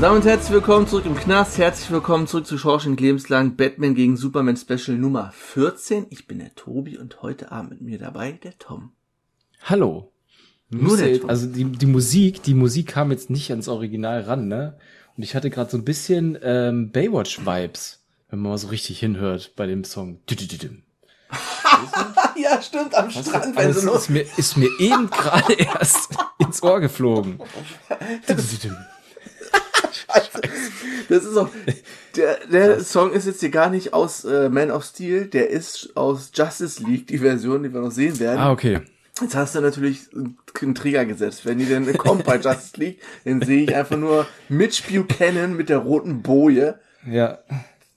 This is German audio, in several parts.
Und damit herzlich willkommen zurück im Knast. Herzlich willkommen zurück zu Schorsching Lebenslang Batman gegen Superman Special Nummer 14. Ich bin der Tobi und heute Abend mit mir dabei der Tom. Hallo. Nur der Ton. also die, die Musik, die Musik kam jetzt nicht ans Original ran, ne? Und ich hatte gerade so ein bisschen ähm, Baywatch-Vibes, wenn man mal so richtig hinhört bei dem Song. Ja, stimmt, am Strand, wenn Also sie ist, los. ist mir, ist mir eben gerade erst ins Ohr geflogen. Das ist auch, der, der Song ist jetzt hier gar nicht aus äh, Man of Steel, der ist aus Justice League, die Version, die wir noch sehen werden. Ah, okay. Jetzt hast du natürlich einen Trigger gesetzt. Wenn die denn kommt bei Justice League, dann sehe ich einfach nur Mitch Buchanan mit der roten Boje. Ja.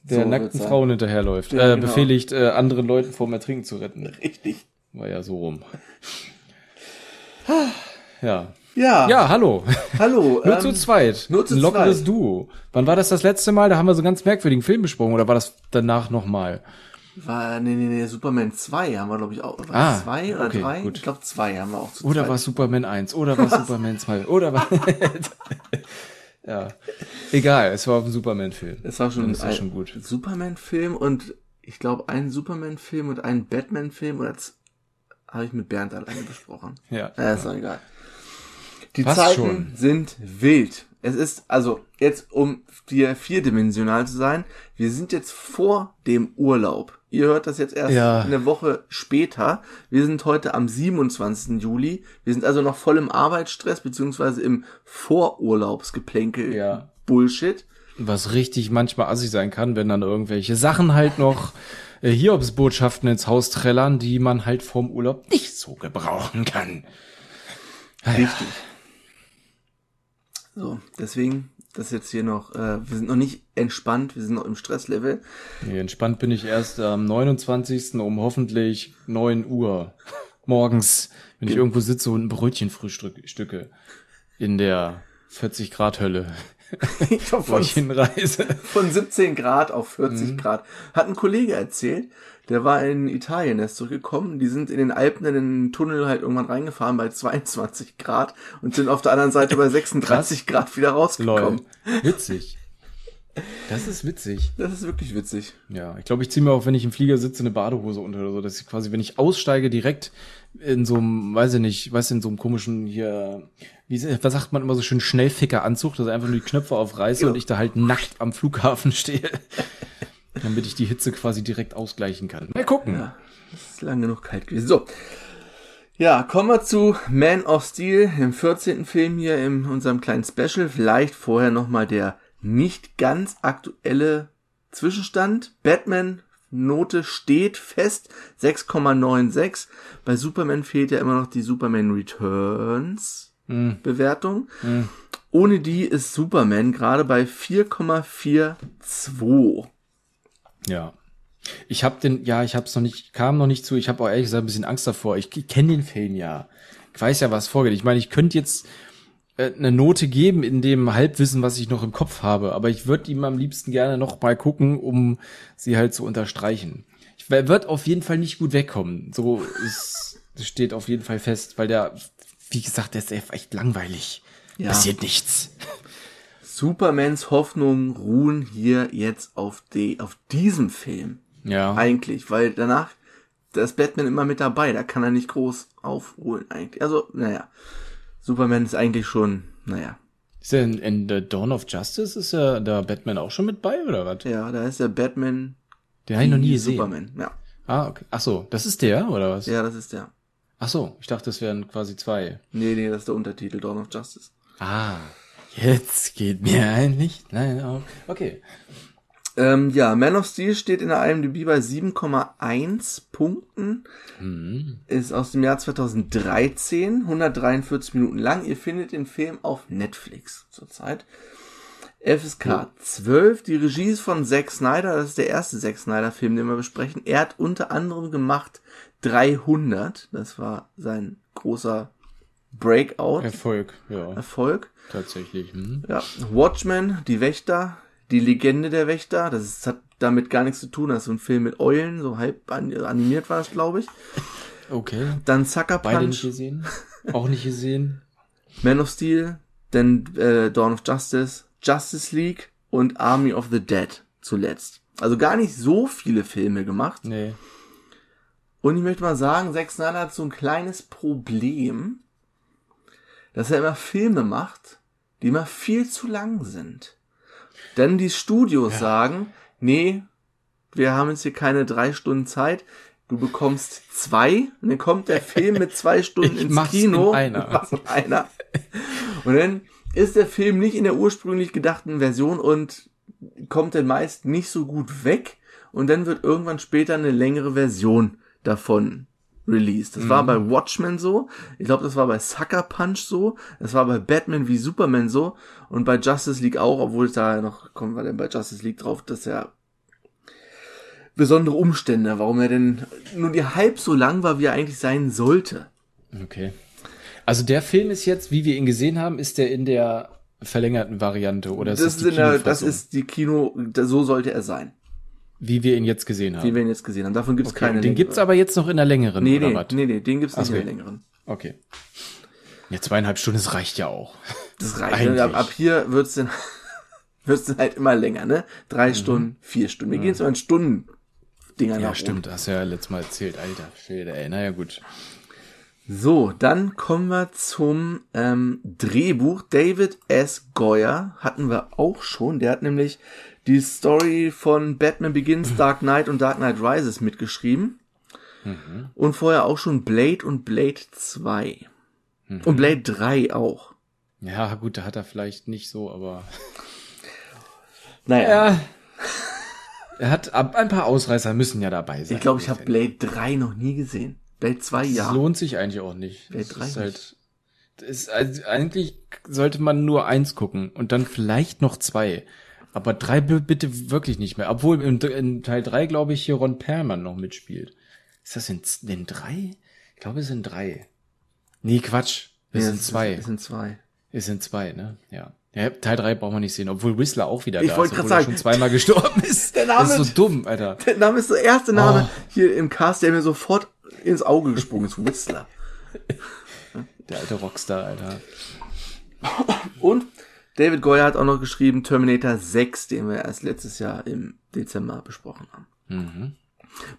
Der So nackten. Frauen hinterherläuft. Ja, äh, genau. Befehligt, äh, anderen Leuten vorm Ertrinken zu retten. Richtig. War ja so rum. Ja. Ja. Ja, hallo. Hallo. Nur ähm, zu zweit. nur zu Ein lockeres zweit. Duo. Wann war das das letzte Mal? Da haben wir so einen ganz merkwürdigen Film besprochen. Oder war das danach nochmal? War, nee, nee, nee, Superman 2 haben wir, glaube ich, auch. War Ah, zwei oder okay, drei? gut. Ich glaube, zwei haben wir auch zu Oder war es Superman 1? Oder war es Superman 2? Oder war... ja. Egal, es war auf dem Superman-Film. Es war schon, das ein schon gut. Superman-Film und ich glaube, einen Superman-Film und einen Batman-Film oder habe ich mit Bernd alleine besprochen. Ja. Ja, ist doch egal. Die Passt Zeiten schon. sind wild. Es ist, also, jetzt, um dir vierdimensional zu sein, wir sind jetzt vor dem Urlaub. Ihr hört das jetzt erst Ja. eine Woche später. Wir sind heute am 27. Juli. Wir sind also noch voll im Arbeitsstress, beziehungsweise im Vorurlaubsgeplänkel. Ja. Bullshit. Was richtig manchmal assig sein kann, wenn dann irgendwelche Sachen halt noch äh, Hiobsbotschaften ins Haus trällern, die man halt vorm Urlaub nicht so gebrauchen kann. Richtig. So, deswegen, das jetzt hier noch, äh, wir sind noch nicht entspannt, wir sind noch im Stresslevel. Nee, entspannt bin ich erst am 29. um hoffentlich 9 Uhr morgens, wenn ich irgendwo sitze und ein Brötchen frühstücke in der 40 Grad Hölle, wo von, ich hinreise. von 17 Grad auf 40 Grad. Hat ein Kollege erzählt, der war in Italien erst zurückgekommen. Die sind in den Alpen in den Tunnel halt irgendwann reingefahren bei 22 Grad und sind auf der anderen Seite bei 36 Grad wieder rausgekommen. Lol. Witzig. Das ist witzig. Das ist wirklich witzig. Ja, ich glaube, ich ziehe mir auch, wenn ich im Flieger sitze, eine Badehose unter oder so, dass ich quasi, wenn ich aussteige, direkt in so einem, weiß ich nicht, weiß in so einem komischen hier, wie was sagt man immer so schön, Schnellficker-Anzug, dass ich einfach nur die Knöpfe aufreiße Ja. und ich da halt nackt am Flughafen stehe. damit ich die Hitze quasi direkt ausgleichen kann. Mal gucken. Ja, es ist lang genug kalt gewesen. So. Ja, kommen wir zu Man of Steel, im 14. Film hier in unserem kleinen Special. Vielleicht vorher nochmal der nicht ganz aktuelle Zwischenstand. Batman Note steht fest, 6,96. Bei Superman fehlt ja immer noch die Superman Returns Bewertung. Ohne die ist Superman gerade bei 4,42. Ja. Ich habe den, ja, ich habe es noch nicht, kam noch nicht zu. Ich habe auch ehrlich gesagt ein bisschen Angst davor. Ich, ich kenne den Film ja. Ich weiß ja, was vorgeht. Ich meine, ich könnte jetzt äh, eine Note geben in dem Halbwissen, was ich noch im Kopf habe, aber ich würde ihm am liebsten gerne noch mal gucken, um sie halt zu unterstreichen. Ich er wird auf jeden Fall nicht gut wegkommen. So ist, steht auf jeden Fall fest, weil der, wie gesagt, der ist echt langweilig. Ja. Passiert nichts. Supermans Hoffnungen ruhen hier jetzt auf, die, auf diesem Film. Ja. Eigentlich, weil danach, da ist Batman immer mit dabei, da kann er nicht groß aufholen eigentlich. Also, naja. Superman ist eigentlich schon, naja. Ist er in, in The Dawn of Justice, ist er da Batman auch schon mit bei, oder was? Ja, da ist der Batman Den habe ich noch nie gesehen. Superman. Ja. Ah, okay. Ach so, das ist der, oder was? ja, das ist der. Ach so, ich dachte, das wären quasi zwei. Nee, nee, das ist der Untertitel, Dawn of Justice. Ah, jetzt geht mir ein Licht. Nein, oh, okay. Ähm, ja, Man of Steel steht in der IMDb bei 7,1 Punkten. Ist aus dem Jahr 2013, 143 Minuten lang. Ihr findet den Film auf Netflix zurzeit. FSK 12. Die Regie ist von Zack Snyder. Das ist der erste Zack Snyder Film, den wir besprechen. Er hat unter anderem gemacht 300. Das war sein großer Breakout. Erfolg, ja, Erfolg. tatsächlich. Hm. Ja, Watchmen, die Wächter, die Legende der Wächter, das ist, hat damit gar nichts zu tun, das ist so ein Film mit Eulen, so halb an- animiert war es, glaube ich. Okay. Dann Sucker Beide nicht Punch, gesehen. Auch nicht gesehen. Man of Steel, dann äh, Dawn of Justice, Justice League und Army of the Dead zuletzt. Also gar nicht so viele Filme gemacht. Nee. Und ich möchte mal sagen, Zack Snyder hat so ein kleines Problem, dass er immer Filme macht, die immer viel zu lang sind. Denn die Studios sagen, nee, wir haben jetzt hier keine drei Stunden Zeit, du bekommst zwei, und dann kommt der Film mit zwei Stunden Ich ins mach's Kino. in einer. Ich mach's in einer. Und dann ist der Film nicht in der ursprünglich gedachten Version und kommt dann meist nicht so gut weg und dann wird irgendwann später eine längere Version davon released. Das war bei Watchmen so, ich glaube, das war bei Sucker Punch so, das war bei Batman wie Superman so und bei Justice League auch, obwohl da noch, kommen wir denn bei Justice League drauf, dass er besondere Umstände, warum er denn nur die halb so lang war, wie er eigentlich sein sollte. Okay. Also der Film ist jetzt, wie wir ihn gesehen haben, ist der in der verlängerten Variante oder ist Das, ist die der, das ist die Kino, so sollte er sein, wie wir ihn jetzt gesehen wie haben. wir ihn jetzt gesehen haben. Davon gibt es Okay, keine den längere. gibt's aber jetzt noch in der längeren Nee, oder nee, was? nee, nee, den gibt's nicht so. in der längeren. Okay. Ja, zweieinhalb Stunden, das reicht ja auch. Das reicht. Ne? Ab, ab hier wird's dann, wird's dann halt immer länger, ne? Drei Stunden, vier Stunden. Wir gehen so in Stunden Dinger Mhm. Ja, nach stimmt, hast ja letztes Mal erzählt, alter Schwede, ey. Naja, gut. So, dann kommen wir zum ähm, Drehbuch. David S. Goyer hatten wir auch schon. Der hat nämlich die Story von Batman Begins, Dark Knight und Dark Knight Rises mitgeschrieben. Mhm. Und vorher auch schon Blade und Blade 2. Mhm. Und Blade 3 auch. Ja, gut, da hat er vielleicht nicht so, aber. Naja. Ja. Er hat ab ein paar Ausreißer müssen ja dabei sein. Ich glaube, ich habe Blade 3 noch nie gesehen. Blade 2 Das ja. lohnt sich eigentlich auch nicht. Das 3 ist halt, das ist, also eigentlich sollte man nur eins gucken und dann vielleicht noch zwei. Aber drei bitte wirklich nicht mehr. Obwohl in, in Teil drei glaube ich, hier Ron Perlman noch mitspielt. Ist das in, in drei? Ich glaube, es sind drei. Nee, Quatsch. Es Ja, sind zwei. Es sind zwei. Es sind zwei, ne? Ja. ja Teil drei brauchen wir nicht sehen, obwohl Whistler auch wieder Ich da ist, obwohl er sagen. schon zweimal gestorben ist. Der Name- das ist so dumm, Alter. Der Name ist der erste Name Oh. hier im Cast, der mir sofort ins Auge gesprungen ist. Whistler. Der alte Rockstar, Alter. Und David Goyer hat auch noch geschrieben Terminator 6, den wir erst letztes Jahr im Dezember besprochen haben. Mhm.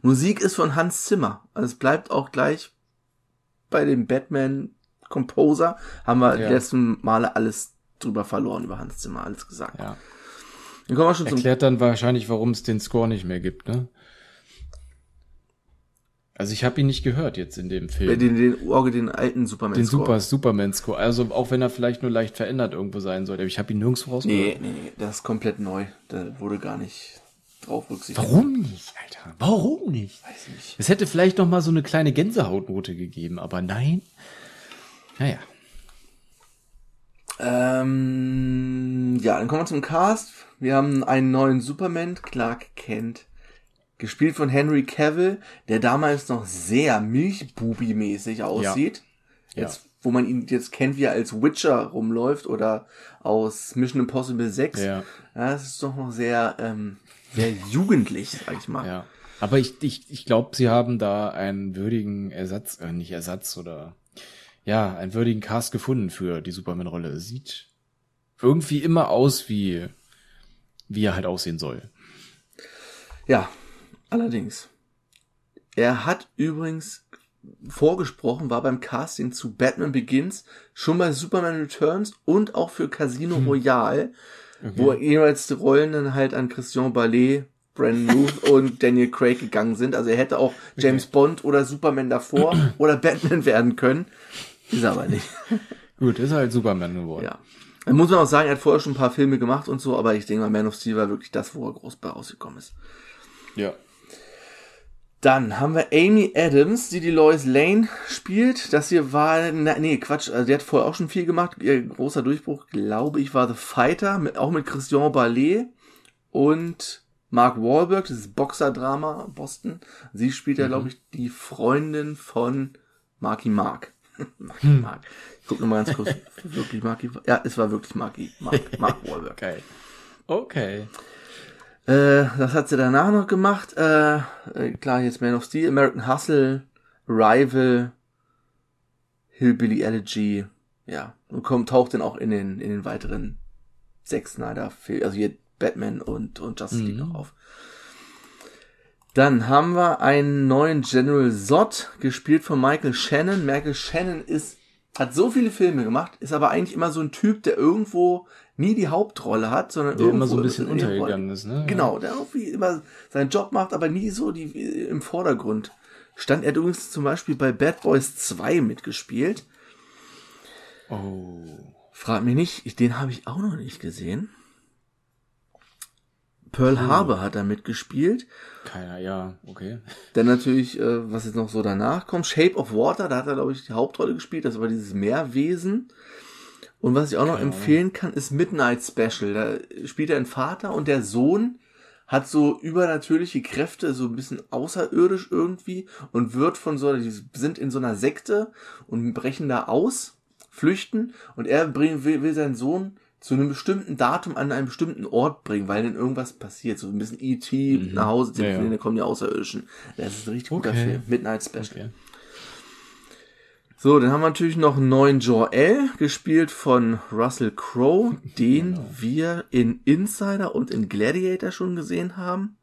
Musik ist von Hans Zimmer. Also es bleibt auch gleich bei dem Batman Composer. Haben wir Ja. letzten Male alles drüber verloren, über Hans Zimmer, alles gesagt. Ja. Dann kommen wir schon zum Erklärt dann wahrscheinlich, warum es den Score nicht mehr gibt, ne? Also ich habe ihn nicht gehört jetzt in dem Film. den, den, Orge, den alten Superman. den. Super Superman Score. Also auch wenn er vielleicht nur leicht verändert irgendwo sein sollte. Aber ich habe ihn nirgendwo Nee, rausgehört. nee, nee, das ist komplett neu. Da wurde gar nicht drauf rücksichtigt. Warum nicht, Alter? Warum nicht? Weiß nicht. Es hätte vielleicht noch mal so eine kleine Gänsehautnote gegeben, aber nein. Naja. Ähm, ja, dann kommen wir zum Cast. Wir haben einen neuen Superman, Clark Kent, gespielt von Henry Cavill, der damals noch sehr Milchbubi-mäßig aussieht. Ja. Jetzt, wo man ihn jetzt kennt, wie er als Witcher rumläuft oder aus Mission Impossible 6. Ja. Ja, das ist doch noch sehr, ähm, sehr jugendlich, sag ich mal. Ja. Aber ich, ich, ich glaube, sie haben da einen würdigen Ersatz, äh, nicht Ersatz oder ja, einen würdigen Cast gefunden für die Superman-Rolle. Sieht irgendwie immer aus wie, wie er halt aussehen soll. Ja, allerdings. Er hat übrigens vorgesprochen, war beim Casting zu Batman Begins, schon bei Superman Returns und auch für Casino Royale, wo jeweils die Rollen dann halt an Christian Ballet, Brandon Ruth und Daniel Craig gegangen sind. Also er hätte auch James Bond oder Superman davor oder Batman werden können. Ist er aber nicht. Gut, ist halt Superman geworden. Ja. Muss man auch sagen, er hat vorher schon ein paar Filme gemacht und so, aber ich denke mal, Man of Steel war wirklich das, wo er groß bei rausgekommen ist. Ja. Dann haben wir Amy Adams, die die Lois Lane spielt. Das hier war, na, nee, Quatsch, also die hat vorher auch schon viel gemacht. Ihr großer Durchbruch, glaube ich, war The Fighter, mit, auch mit Christian Ballet und Mark Wahlberg, dieses Boxer-Drama Boston. Sie spielt ja, glaube ich, die Freundin von Marky Mark. Marky Mark. Ich guck nochmal ganz kurz. wirklich Marky? Ja, es war wirklich Marky Mark, Mark Wahlberg. Geil. Okay. Äh, das hat sie danach noch gemacht. Äh, äh, klar, jetzt Man of Steel, American Hustle, Rival, Hillbilly Elegy, ja. Und kommt, taucht dann auch in den, in den weiteren sechs Snyder Filmen, also hier Batman und, und Justice League Mhm. noch auf. Dann haben wir einen neuen General Zod, gespielt von Michael Shannon. Michael Shannon ist, hat so viele Filme gemacht, ist aber eigentlich immer so ein Typ, der irgendwo nie die Hauptrolle hat, sondern Der irgendwo immer so ein bisschen untergegangen ist, ne? Genau, der irgendwie immer seinen Job macht, aber nie so die im Vordergrund. Stand er hat übrigens zum Beispiel bei Bad Boys 2 mitgespielt. Oh. Frag mich nicht, ich, den habe ich auch noch nicht gesehen. Pearl Harbor hat er mitgespielt. Keiner, ja, okay. Dann natürlich, äh, was jetzt noch so danach kommt, Shape of Water, da hat er, glaube ich, die Hauptrolle gespielt. Das war dieses Meerwesen. Und was ich auch noch Keine empfehlen kann, ist Midnight Special. Da spielt er einen Vater und der Sohn hat so übernatürliche Kräfte, so ein bisschen außerirdisch irgendwie und wird von so, die sind in so einer Sekte und brechen da aus, flüchten und er bring, will, will seinen Sohn zu einem bestimmten Datum an einen bestimmten Ort bringen, weil dann irgendwas passiert, so ein bisschen E.T. nach Hause Mhm. Ja, ja. telefonieren, da kommen die Außerirdischen. Das ist ein richtig guter Okay. Film. Midnight Special. okay. So, dann haben wir natürlich noch einen neuen Jor-El, gespielt von Russell Crowe, den Genau. wir in Insider und in Gladiator schon gesehen haben.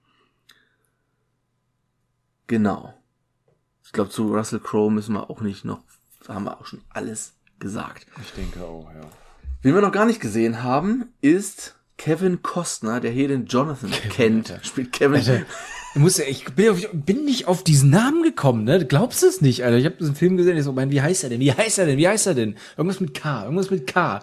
Genau. Ich glaube, zu Russell Crowe müssen wir auch nicht noch, haben wir auch schon alles gesagt. Ich denke auch, ja. Wen wir noch gar nicht gesehen haben, ist Kevin Costner, der hier den Jonathan kennt. Alter. Spielt Kevin. Alter, ich muss ja, ich bin, auf, bin nicht auf diesen Namen gekommen, ne? Du glaubst es nicht, Alter. Ich habe diesen Film gesehen, ich so, mein, wie heißt er denn? Wie heißt er denn? Wie heißt er denn? Irgendwas mit K, irgendwas mit K.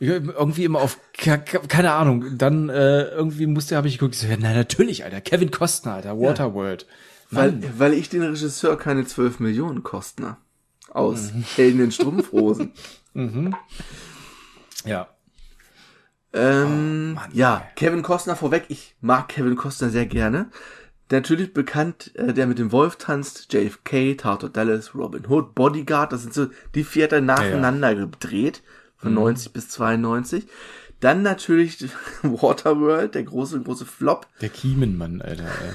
Ich, irgendwie immer auf, K, K, keine Ahnung. Dann äh, irgendwie musste, habe ich geguckt, ich so, ja, na natürlich, Alter. Kevin Costner, Alter, Waterworld. Weil, weil ich den Regisseur keine 12 Millionen Kostner aus Helden in Strumpfhosen. Ja. ähm, Mann, ja, ey. Kevin Costner vorweg. Ich mag Kevin Costner sehr gerne. Natürlich bekannt, äh, der mit dem Wolf tanzt, JFK, Tato Dallas, Robin Hood, Bodyguard. Das sind so die vier hat er nacheinander gedreht. Von 90 bis 92. Dann natürlich Waterworld, der große, große Flop. Der Kiemenmann, Alter, ey.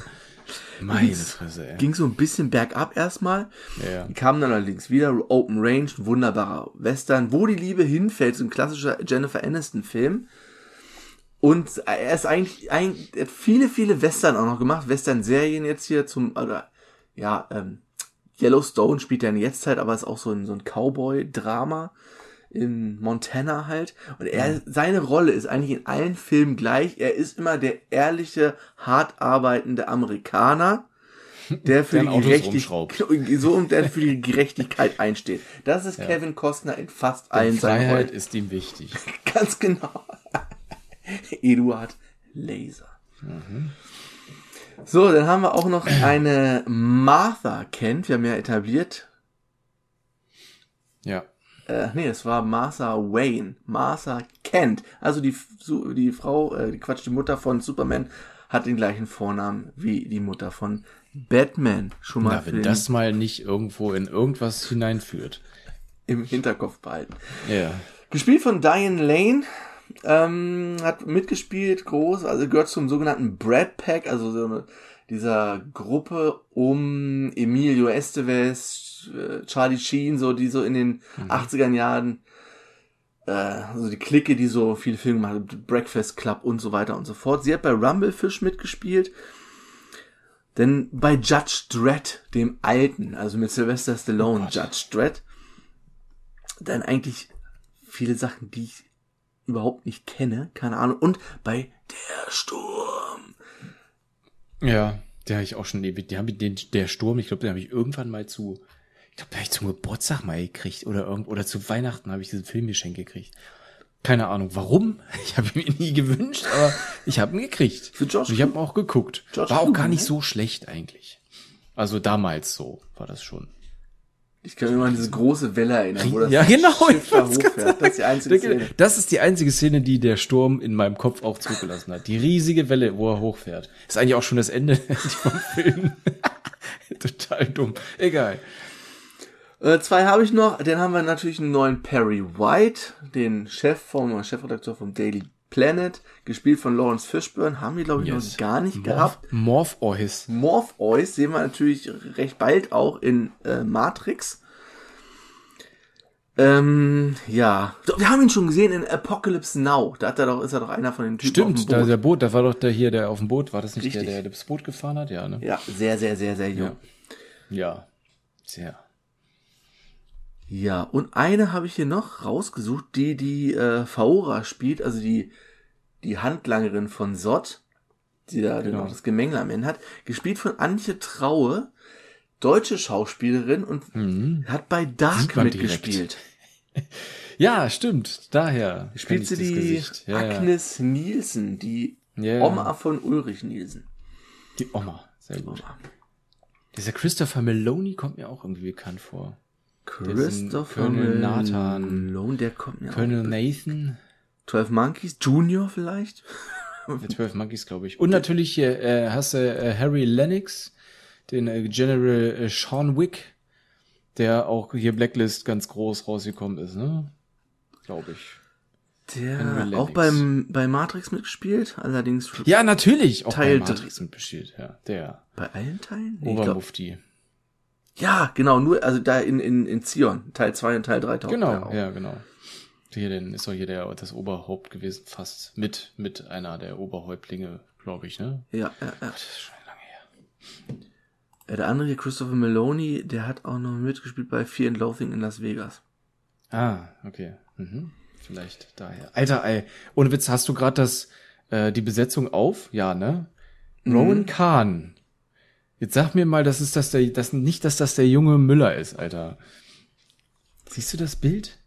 Meine Fresse, ey. Ging so ein bisschen bergab erstmal. Ja, kamen dann allerdings wieder. Open Range, wunderbarer Western. Wo die Liebe hinfällt, so ein klassischer Jennifer Aniston-Film. Und er ist eigentlich, eigentlich, er hat viele, viele Western auch noch gemacht. Western-Serien jetzt hier zum, oder, ja, ähm, Yellowstone spielt ja in Jetztzeit, aber ist auch so ein, so ein Cowboy-Drama in Montana halt. Und er, seine Rolle ist eigentlich in allen Filmen gleich. Er ist immer der ehrliche, hart arbeitende Amerikaner, der für Der die Gerechtigkeit, rumschraubt. so der für die Gerechtigkeit einsteht. Das ist Kevin Costner in fast allen seinen Freiheit Rollen. ist ihm wichtig. Ganz genau. Eduard Laser. So, dann haben wir auch noch eine Martha Kent. Wir haben ja etabliert, Ja. Äh, nee, es war Martha Wayne. Martha Kent. Also die, die Frau, äh, die Quatsch, die Mutter von Superman hat den gleichen Vornamen wie die Mutter von Batman. Schon mal Na, wenn das mal nicht irgendwo in irgendwas hineinführt. im Hinterkopf behalten. Ja. Gespielt von Diane Lane. Ähm, hat mitgespielt, groß, also gehört zum sogenannten Brad Pack, also so eine, dieser Gruppe um Emilio Estevez, äh, Charlie Sheen, so die so in den 80er Jahren, äh, also die Clique, die so viele Filme gemacht hat, Breakfast Club und so weiter und so fort. Sie hat bei Rumblefish mitgespielt. Denn bei Judge Dredd, dem Alten, also mit Sylvester Stallone, Gott. Judge Dredd, dann eigentlich viele Sachen, die ich überhaupt nicht kenne, keine Ahnung. Und bei Der Sturm. Ja, der habe ich auch schon ewig. Die haben den, der Sturm, ich glaube, den habe ich irgendwann mal zu, glaube, den habe ich zum Geburtstag mal gekriegt oder irgend, oder zu Weihnachten habe ich diesen Film geschenkt gekriegt. Keine Ahnung warum. Ich habe ihn mir nie gewünscht, aber ich habe ihn gekriegt. Für George Und ich habe auch geguckt. George war auch gar nicht ne? so schlecht eigentlich. Also damals so war das schon. Ich kann mich mal an diese große Welle erinnern, wo das Ja, genau, Schiff ich da hochfährt. Das ist die einzige Szene. Das ist die einzige Szene, die der Sturm in meinem Kopf auch zurückgelassen hat. Die riesige Welle, wo er hochfährt. Ist eigentlich auch schon das Ende vom Film. Total dumm. Egal. Äh, zwei habe ich noch. Den haben wir natürlich einen neuen Perry White, den Chef vom Chefredakteur vom Daily Planet, gespielt von Lawrence Fishburne. Haben wir glaube ich Yes. noch gar nicht gehabt. Morph Ois. Morpheus sehen wir natürlich recht bald auch in äh, Matrix. Ähm, ja, wir haben ihn schon gesehen in Apocalypse Now. Da hat er doch, ist er doch einer von den Typen auf dem Stimmt, da Boot. der Boot, da war doch der hier, der auf dem Boot, war das nicht Richtig. der, der das Boot gefahren hat? Ja, ne? ja, sehr, sehr, sehr, sehr jung. Ja. Sehr. Ja, und eine habe ich hier noch rausgesucht, die die äh, Faora spielt, also die die Handlangerin von Sott, die da Genau. genau. das Gemengel am Ende hat, gespielt von Antje Traue, deutsche Schauspielerin und hat bei Dark Mhm. Mitgespielt. Ja, stimmt. Daher Spielt sie die. Ja, ja. Agnes Nielsen, die Ja, ja. Oma von Ulrich Nielsen. Die Oma. Sehr gut. Oma. Dieser Christopher Meloni kommt mir auch irgendwie bekannt vor. Christopher Colonel Nathan. Malone, der kommt mir Colonel. Nathan. 12 Monkeys, Junior vielleicht? Der 12 Monkeys, glaube ich. Und natürlich hier äh, hast du äh, Harry Lennox, den äh, General äh, Sean Wick, der auch hier Blacklist ganz groß rausgekommen ist, ne? Glaube ich. Der auch beim, bei Matrix mitgespielt, allerdings Ja, natürlich. Auch Teil bei Matrix mitbespielt, ja. Der bei allen Teilen? Nee, Obermufti. Ja, genau, nur, also da in, in, in Zion, Teil 2 und Teil 3 taucht Genau, auf. ja, genau. Hier, denn ist doch hier der, das Oberhaupt gewesen, fast mit, mit einer der Oberhäuptlinge, glaube ich, ne? Ja, ja, ja. Das ist schon lange her. Der andere hier, Christopher Meloni, der hat auch noch mitgespielt bei Fear and Loathing in Las Vegas. Ah, okay. Mhm. Vielleicht daher. Alter, ey, ohne Witz, hast du gerade das, äh, die Besetzung auf? Ja, ne? Rowan Kahn. Jetzt sag mir mal, das ist das der, das nicht, dass das der junge Müller ist, Alter. Siehst du das Bild?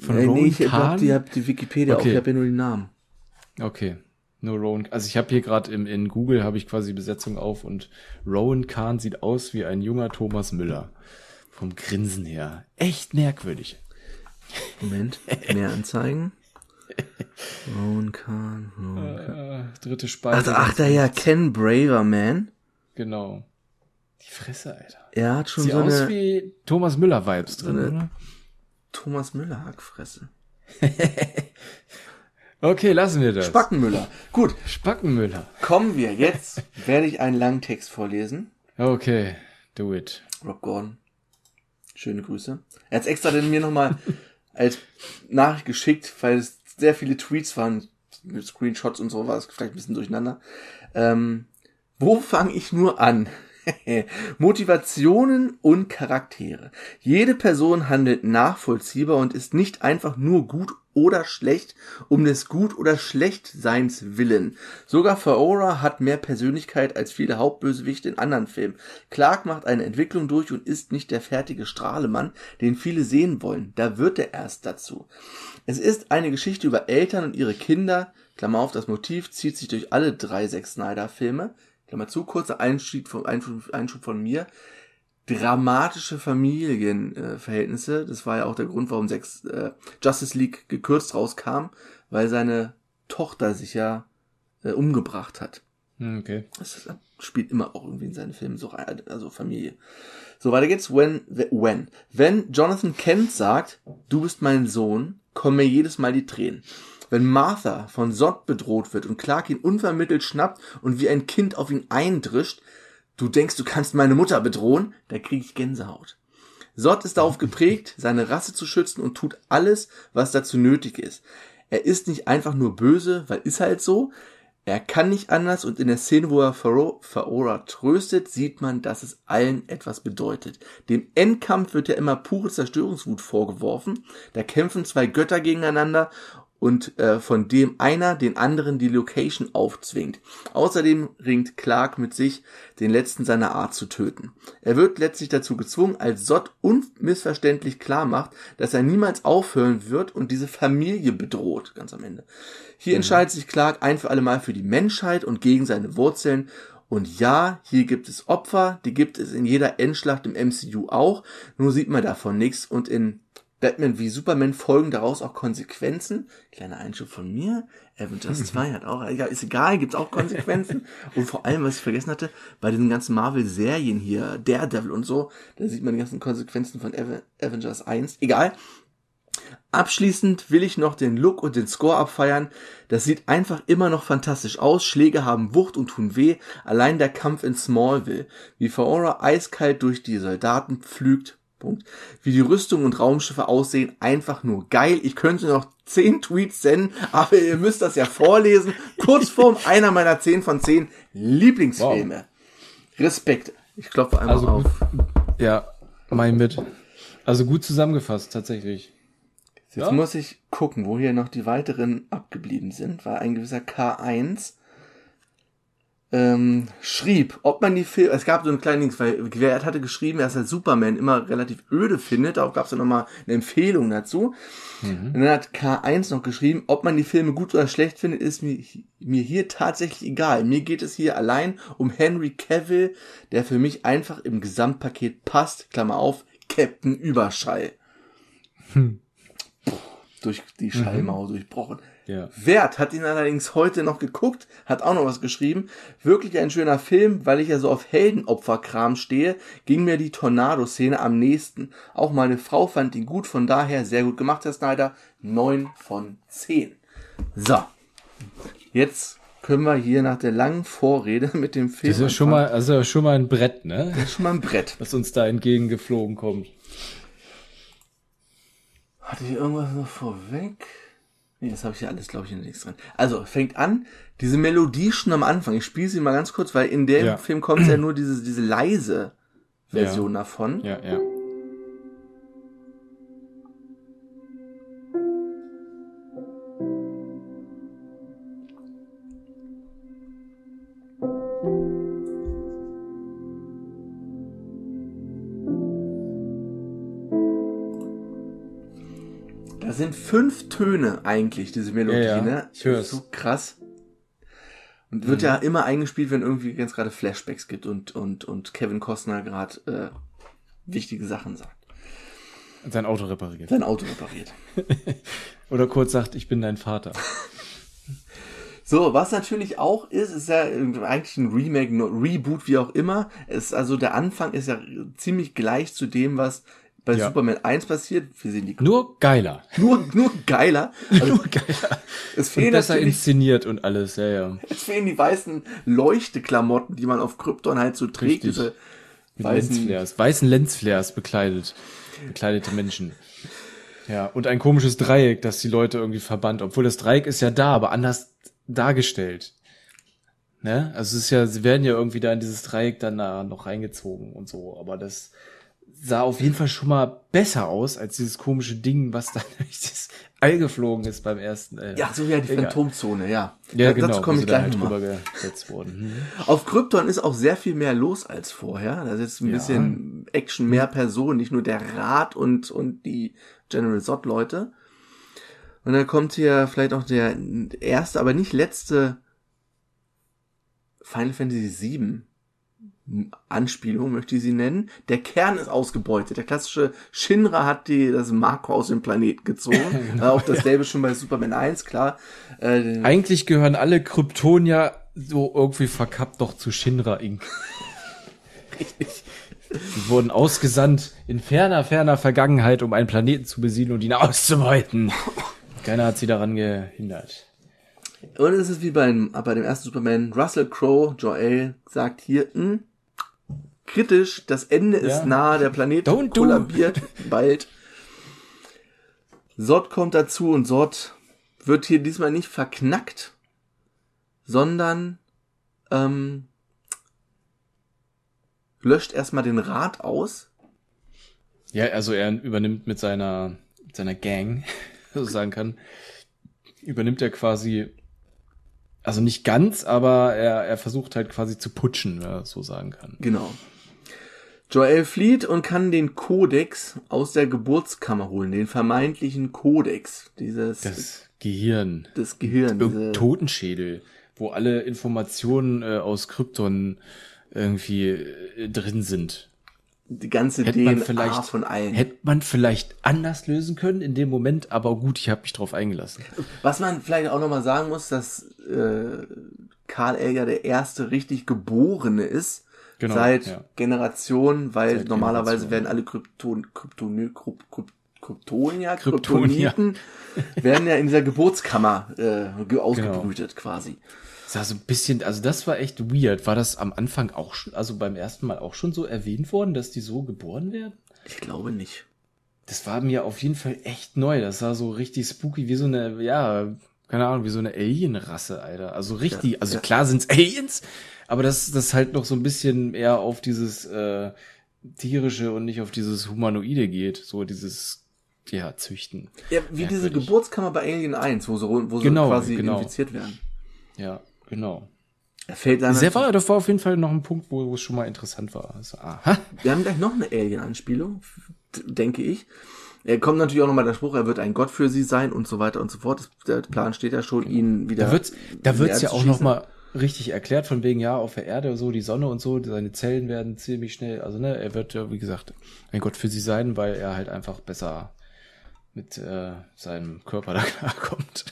Von Äh, Rowan nee, ich Kahn? hab die, hab die Wikipedia Okay. auf, ich hab ja nur die Namen. Okay. Nur Rowan, also ich habe hier gerade im in Google habe ich quasi die Besetzung auf und Rowan Kahn sieht aus wie ein junger Thomas Müller. Vom Grinsen her. Echt merkwürdig. Moment, mehr anzeigen. Rowan Kahn, Rowan Kahn. Äh, dritte Spalte. Ach, ach, da ja, Ken Braverman. Genau. Die Fresse, Alter. Er hat schon Sieht so aus eine wie Thomas Müller Vibes drin, oder? Thomas Müller Hackfresse. Okay, lassen wir das. Spackenmüller. Gut, Spackenmüller. kommen wir. Jetzt werde ich einen langen Text vorlesen. Okay, do it. Rob Gordon. Schöne Grüße. Er hat extra denn mir nochmal als Nachricht geschickt, weil es sehr viele Tweets waren, mit Screenshots und so war es vielleicht ein bisschen durcheinander. Ähm, wo fange ich nur an? Motivationen und Charaktere. Jede Person handelt nachvollziehbar und ist nicht einfach nur gut oder schlecht um des Gut- oder Schlechtseins willen. Sogar Faora hat mehr Persönlichkeit als viele Hauptbösewichte in anderen Filmen. Clark macht eine Entwicklung durch und ist nicht der fertige Strahlemann, den viele sehen wollen. Da wird er erst dazu. Es ist eine Geschichte über Eltern und ihre Kinder. Klammer auf, das Motiv zieht sich durch alle drei Zack Snyder Filme. Klammer zu, kurzer Einschub von, Einschub, von mir. Dramatische Familienverhältnisse. Das war ja auch der Grund, warum sechs, äh, Justice League gekürzt rauskam, weil seine Tochter sich ja äh, umgebracht hat. Hm, Okay. Das ist, spielt immer auch irgendwie in seine Filme so rein, also Familie. So, weiter geht's. When, when. Wenn Jonathan Kent sagt, du bist mein Sohn, kommen mir jedes Mal die Tränen. Wenn Martha von Sod bedroht wird und Clark ihn unvermittelt schnappt und wie ein Kind auf ihn eindrischt, du denkst, du kannst meine Mutter bedrohen, da krieg ich Gänsehaut. Sod ist darauf geprägt, seine Rasse zu schützen und tut alles, was dazu nötig ist. Er ist nicht einfach nur böse, weil ist halt so. Er kann nicht anders und in der Szene, wo er Faora tröstet, sieht man, dass es allen etwas bedeutet. Dem Endkampf wird ja immer pure Zerstörungswut vorgeworfen. Da kämpfen zwei Götter gegeneinander und äh, von dem einer den anderen die Location aufzwingt. Außerdem ringt Clark mit sich, den letzten seiner Art zu töten. Er wird letztlich dazu gezwungen, als Sott unmissverständlich klar macht, dass er niemals aufhören wird und diese Familie bedroht, ganz am Ende. Hier mhm. entscheidet sich Clark ein für alle Mal für die Menschheit und gegen seine Wurzeln und ja, hier gibt es Opfer, die gibt es in jeder Endschlacht im MCU auch, nur sieht man davon nichts und in Batman wie Superman folgen daraus auch Konsequenzen. Kleiner Einschub von mir. Avengers 2 hat auch, ist egal, gibt's auch Konsequenzen. und vor allem, was ich vergessen hatte, bei den ganzen Marvel-Serien hier, Daredevil und so, da sieht man die ganzen Konsequenzen von Avengers 1. Egal. Abschließend will ich noch den Look und den Score abfeiern. Das sieht einfach immer noch fantastisch aus. Schläge haben Wucht und tun weh. Allein der Kampf in Smallville, wie Faora eiskalt durch die Soldaten pflügt. Punkt. Wie die Rüstung und Raumschiffe aussehen, einfach nur geil. Ich könnte noch zehn Tweets senden, aber ihr müsst das ja vorlesen. Kurzform einer meiner zehn von zehn Lieblingsfilme. Wow. Respekt. Ich klopfe einmal also, auf. Ja, mein mit. Also gut zusammengefasst, tatsächlich. Jetzt ja? muss ich gucken, wo hier noch die weiteren abgeblieben sind, weil ein gewisser K1 ähm, schrieb, ob man die Filme, es gab so einen kleinen Ding, weil Gewert hatte geschrieben, dass er Superman immer relativ öde findet, auch gab es ja nochmal eine Empfehlung dazu. Mhm. Und dann hat K1 noch geschrieben, ob man die Filme gut oder schlecht findet, ist mir, mir hier tatsächlich egal. Mir geht es hier allein um Henry Cavill, der für mich einfach im Gesamtpaket passt, Klammer auf, Captain Überschall. Hm durch die. Schallmauer mhm. durchbrochen. Ja. Wert hat ihn allerdings heute noch geguckt, hat auch noch was geschrieben. Wirklich ein schöner Film, weil ich ja so auf Heldenopferkram stehe, ging mir die Tornado-Szene am nächsten. Auch meine Frau fand ihn gut, von daher sehr gut gemacht, Herr Snyder. Neun von zehn. So. Jetzt können wir hier nach der langen Vorrede mit dem Film. Das ist ja schon mal, also schon mal ein Brett, ne? Das ist schon mal ein Brett. Was uns da entgegengeflogen kommt. Hatte ich irgendwas noch vorweg? Nee, das habe ich ja alles, glaube ich, in nichts dran. Also, fängt an, diese Melodie schon am Anfang. Ich spiele sie mal ganz kurz, weil in dem ja. Film kommt ja nur diese, diese leise Version ja. davon. Ja, ja. Sind fünf Töne eigentlich, diese Melodie, ja, ja. ne? Ich höre So krass. Und wird mhm. ja immer eingespielt, wenn irgendwie ganz gerade Flashbacks gibt und, und, und Kevin Costner gerade äh, wichtige Sachen sagt. Sein Auto repariert. Sein Auto repariert. Oder kurz sagt, ich bin dein Vater. So, was natürlich auch ist, ist ja eigentlich ein Remake, Reboot, wie auch immer. Es, ist also der Anfang ist ja ziemlich gleich zu dem, was bei ja. Superman 1 passiert. Wir sehen die nur geiler. Nur nur geiler. Also, nur geiler. Es fehlen besser inszeniert und alles, ja, ja. Es fehlen die weißen Leuchteklamotten, die man auf Krypton halt so trägt. Diese Mit weißen Lensflares, weißen Lensflares bekleidet, bekleidete Menschen. Ja, und ein komisches Dreieck, das die Leute irgendwie verbannt, obwohl das Dreieck ist ja da, aber anders dargestellt. Ne? Also es ist ja, sie werden ja irgendwie da in dieses Dreieck dann da noch reingezogen und so, aber das sah auf jeden Fall schon mal besser aus als dieses komische Ding, was dann durch das All geflogen ist beim ersten. Äh, ja, so wie die egal. Phantomzone, ja. Ja, ja genau. Dazu komme ich gleich halt drüber gesetzt worden. Mhm. Auf Krypton ist auch sehr viel mehr los als vorher. Da ist jetzt ein ja. bisschen Action, mehr Personen, nicht nur der Rat und, und die General Zod Leute. Und dann kommt hier vielleicht auch der erste, aber nicht letzte Final Fantasy VII Anspielung, möchte ich sie nennen. Der Kern ist ausgebeutet. Der klassische Shinra hat die, das Makro aus dem Planeten gezogen. genau, auch dasselbe ja. schon bei Superman 1, klar. Äh, Eigentlich gehören alle Kryptonier so irgendwie verkappt doch zu Shinra Inc. Richtig. Die wurden ausgesandt in ferner, ferner Vergangenheit, um einen Planeten zu besiedeln und ihn auszubeuten. Keiner hat sie daran gehindert. Und es ist wie beim, bei dem ersten Superman, Russell Crowe, Joel, sagt hier, hm, kritisch, das Ende ja. ist nah, der Planet Don't kollabiert do. bald. Sod kommt dazu und Sod wird hier diesmal nicht verknackt, sondern ähm, löscht erstmal den Rat aus. Ja, also er übernimmt mit seiner, mit seiner Gang, so sagen kann, übernimmt er quasi, also nicht ganz, aber er, er versucht halt quasi zu putschen, wenn man so sagen kann. Genau. Joel flieht und kann den Kodex aus der Geburtskammer holen, den vermeintlichen Kodex, dieses Das Gehirn. das Gehirn, diese, Totenschädel, wo alle Informationen äh, aus Krypton irgendwie äh, drin sind. die ganze Hätte man DNA vielleicht, von allen. hätte man vielleicht anders lösen können in dem Moment, aber gut, ich habe mich drauf eingelassen. Was man vielleicht auch nochmal sagen muss, dass äh, Karl Elger der erste richtig Geborene ist. Genau, seit ja. Generationen, weil Seit normalerweise Generationen. werden alle Krypton, Krypton, Kryp, Kryp, Kryptonier, Kryptonier. Kryptoniten werden ja in dieser Geburtskammer äh, ge- Genau. ausgebrütet quasi. Das war so ein bisschen, also das war echt weird. War das am Anfang auch schon, also beim ersten Mal auch schon so erwähnt worden, dass die so geboren werden? Ich glaube nicht. Das war mir auf jeden Fall echt neu. Das war so richtig spooky, wie so eine, ja, keine Ahnung, wie so eine Alien-Rasse, Alter. Also richtig, Ja, also ja. klar sind's Aliens, aber das, das halt noch so ein bisschen eher auf dieses äh, tierische und nicht auf dieses humanoide geht. So dieses, ja, züchten. Ja, wie diese Merkwürdig. Geburtskammer bei Alien 1, wo sie, wo sie Genau, quasi genau. infiziert werden. Ja, genau. Er fällt dann Sehr war, das war auf jeden Fall noch ein Punkt, wo, wo es schon mal interessant war. Also, aha. Wir haben gleich noch eine Alien-Anspielung, denke ich. Er kommt natürlich auch nochmal der Spruch, er wird ein Gott für sie sein und so weiter und so fort. Der Plan steht ja schon, ihn wieder. Da wird's, da wird's ja auch noch schießen. mal richtig erklärt, von wegen, ja, auf der Erde so, die Sonne und so, seine Zellen werden ziemlich schnell, also ne, er wird ja, wie gesagt, ein Gott für sie sein, weil er halt einfach besser mit äh, seinem Körper da klarkommt.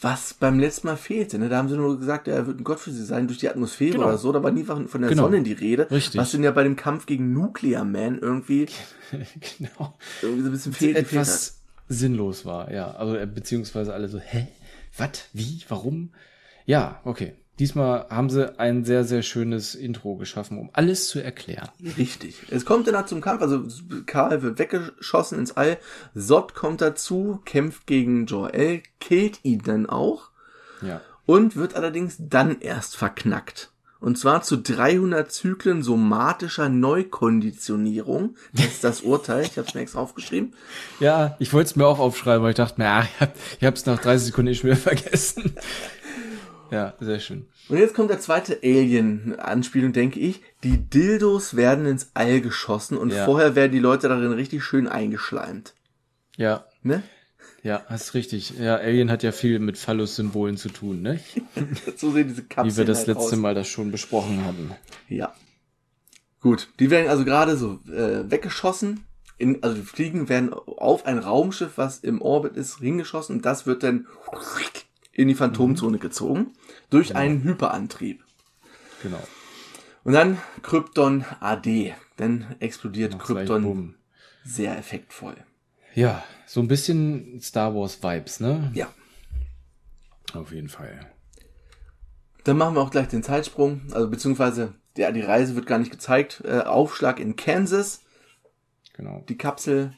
Was beim letzten Mal fehlte, ne? Da haben sie nur gesagt, er wird ein Gott für sie sein durch die Atmosphäre Genau. oder so, da war nie von von der Genau. Sonne die Rede. Richtig. Was denn ja bei dem Kampf gegen Nuclear Man irgendwie, genau. irgendwie so ein bisschen fehlt. Etwas sinnlos war, ja. Also äh, beziehungsweise alle so, hä? Was? Wie? Warum? Ja, okay. Diesmal haben sie ein sehr, sehr schönes Intro geschaffen, um alles zu erklären. Richtig. Es kommt dann zum Kampf, also Karl wird weggeschossen ins All, Sod kommt dazu, kämpft gegen Joel, killt ihn dann auch Ja. und wird allerdings dann erst verknackt. Und zwar zu 300 Zyklen somatischer Neukonditionierung. Das ist das Urteil. Ich habe es mir extra aufgeschrieben. Ja, ich wollte es mir auch aufschreiben, weil ich dachte, ich hab, ich hab's nach 30 Sekunden nicht mehr vergessen. Ja, sehr schön. Und jetzt kommt der zweite Alien-Anspielung, denke ich. Die Dildos werden ins All geschossen und Ja. vorher werden die Leute darin richtig schön eingeschleimt. Ja, Ne? ja, hast richtig. Ja, Alien hat ja viel mit Phallus-Symbolen zu tun, ne? So sehen diese Kapseln Wie wir das halt letzte aus. Mal das schon besprochen hatten. Ja. Gut, die werden also gerade so äh, weggeschossen. In, also die Fliegen werden auf ein Raumschiff, was im Orbit ist, hingeschossen und das wird dann in die Phantomzone gezogen durch einen Hyperantrieb. Genau. Und dann Krypton AD. Dann explodiert Macht's Krypton sehr effektvoll. Ja, so ein bisschen Star Wars Vibes, ne? Ja. Auf jeden Fall. Dann machen wir auch gleich den Zeitsprung. Also beziehungsweise ja, die Reise wird gar nicht gezeigt. Äh, Aufschlag in Kansas. Genau. die Kapsel,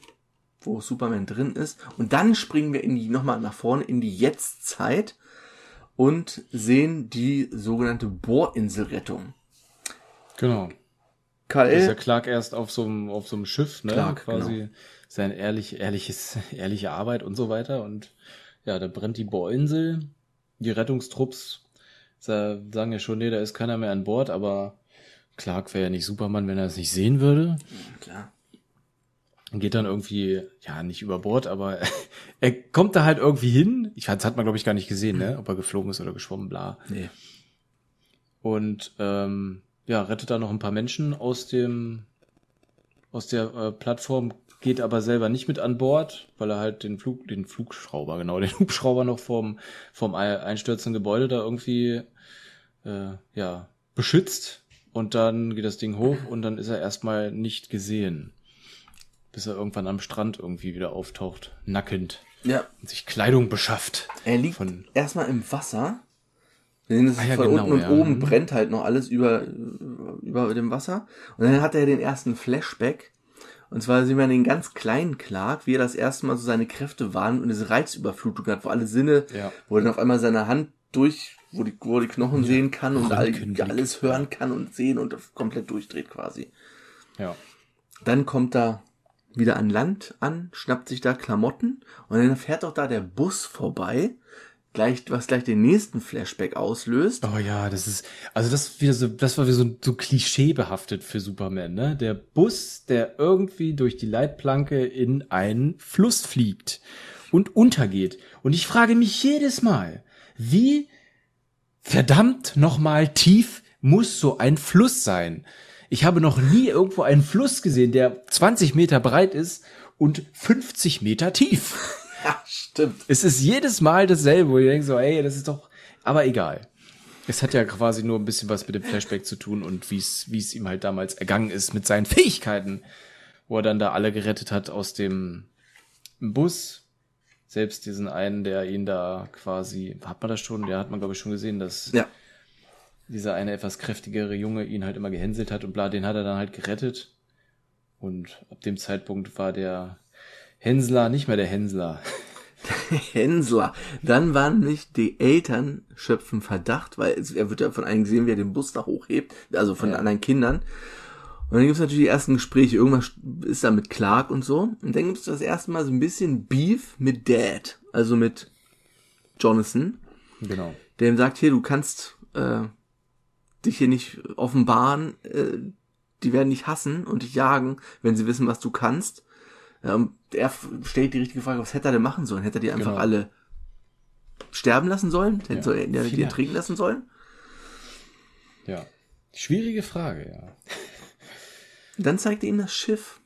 wo Superman drin ist. Und dann springen wir in die, nochmal nach vorne in die Jetztzeit und sehen die sogenannte Bohrinselrettung. Genau. Da ist ja KL, Clark erst auf so einem, auf so einem Schiff, ne? Clark, Quasi genau. sein ehrlich, ehrliches, ehrliche Arbeit und so weiter. Und ja, da brennt die Bohrinsel. Die Rettungstrupps sa- sagen ja schon, nee, da ist keiner mehr an Bord, aber Clark wäre ja nicht Superman, wenn er es nicht sehen würde. klar. Geht dann irgendwie, ja, nicht über Bord, aber er kommt da halt irgendwie hin. Ich, das hat man, glaube ich, gar nicht gesehen, ne? Ob er geflogen ist oder geschwommen, bla. Nee. und ähm, ja, rettet da noch ein paar Menschen aus dem aus der äh, Plattform, geht aber selber nicht mit an Bord, weil er halt den Flug, den Flugschrauber, genau, den Hubschrauber noch vom vom ei- einstürzenden Gebäude da irgendwie äh, ja beschützt und dann geht das Ding hoch und dann ist er erstmal nicht gesehen, bis er irgendwann am Strand irgendwie wieder auftaucht, nackend Ja, und sich Kleidung beschafft. er liegt Von- erstmal im Wasser. Wir sehen, dass Ah ja, von genau, unten und ja. oben Mhm. brennt halt noch alles über, über dem Wasser. Und dann hat er den ersten Flashback. Und zwar sehen wir den ganz kleinen Clark, wie er das erste Mal so seine Kräfte wahrnimmt und diese Reizüberflutung hat, wo alle Sinne, Ja. wo er dann auf einmal seine Hand durch, wo die, wo die Knochen sehen kann und all, alles hören kann und sehen und komplett durchdreht quasi. Ja. Dann kommt da wieder an Land an, schnappt sich da Klamotten und dann fährt auch da der Bus vorbei, gleich, was gleich den nächsten Flashback auslöst. Oh ja, das ist, also das wieder so, das war wieder so, so klischeebehaftet für Superman, ne? Der Bus, der irgendwie durch die Leitplanke in einen Fluss fliegt und untergeht. Und ich frage mich jedes Mal, wie verdammt nochmal tief muss so ein Fluss sein? Ich habe noch nie irgendwo einen Fluss gesehen, der 20 Meter breit ist und 50 Meter tief. Ja, stimmt. Es ist jedes Mal dasselbe, wo ich denke so, ey, das ist doch, aber egal. Es hat ja quasi nur ein bisschen was mit dem Flashback zu tun und wie es, wie es ihm halt damals ergangen ist mit seinen Fähigkeiten, wo er dann da alle gerettet hat aus dem Bus. Selbst diesen einen, der ihn da quasi, hat man das schon? Ja, hat man glaube ich schon gesehen, dass Ja. Dieser eine etwas kräftigere Junge ihn halt immer gehänselt hat und bla, den hat er dann halt gerettet. Und ab dem Zeitpunkt war der Hänsler nicht mehr der Hänsler. Hänsler. Dann waren nicht die Eltern schöpfen Verdacht, weil er wird ja von einem gesehen, wie er den Bus da hochhebt, also von Ja. anderen Kindern. Und dann gibt es natürlich die ersten Gespräche, irgendwas ist da mit Clark und so. Und dann gibt es das erste Mal so ein bisschen Beef mit Dad, also mit Jonathan, Genau. der ihm sagt, hier, du kannst äh, dich hier nicht offenbaren, äh, die werden dich hassen und dich jagen, wenn sie wissen, was du kannst. Ähm, er stellt die richtige Frage, was hätte er denn machen sollen? Hätte er die einfach Genau. alle sterben lassen sollen? Hätte Ja, soll er die vielleicht. ertrinken lassen sollen? Ja. Schwierige Frage, ja. Dann zeigt er ihm das Schiff.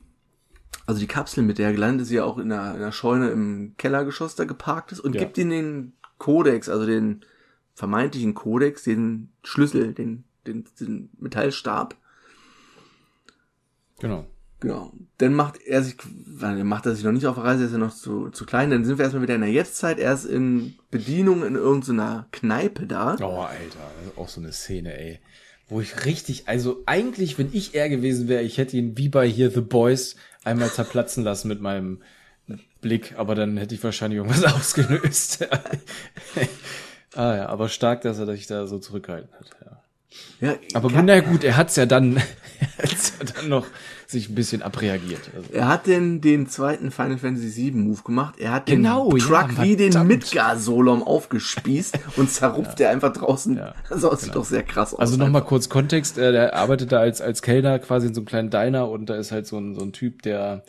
Also die Kapsel, mit der er gelandet ist, ja auch in einer, in einer Scheune im Kellergeschoss da geparkt ist und Ja. gibt ihm den Kodex, also den vermeintlichen Kodex, den Schlüssel, den, den, den Metallstab. Genau. Genau. Dann macht er sich, dann macht er sich noch nicht auf der Reise, er ist ja noch zu, zu klein. Dann sind wir erstmal wieder in der Jetztzeit. Er ist in Bedienung in irgendeiner Kneipe da. Oh, Alter, das ist auch so eine Szene, ey. Wo ich richtig, also eigentlich, wenn ich er gewesen wäre, ich hätte ihn wie bei hier The Boys einmal zerplatzen lassen mit meinem Blick, aber dann hätte ich wahrscheinlich irgendwas ausgelöst. Ah ja, aber stark, dass er sich da so zurückgehalten hat. Ja. Ja, Aber kann- na gut, er hat's ja dann, er hat's ja dann noch sich ein bisschen abreagiert. Also, Er hat denn den zweiten Final Fantasy VII Move gemacht. Er hat Genau, den ja, Truck wie den verdammt. Midgar-Solom aufgespießt und zerrupft er einfach draußen. Ja, das sieht doch sehr krass aus. Also nochmal kurz Kontext, äh, der arbeitet da als, als Kellner quasi in so einem kleinen Diner und da ist halt so ein, so ein Typ, der,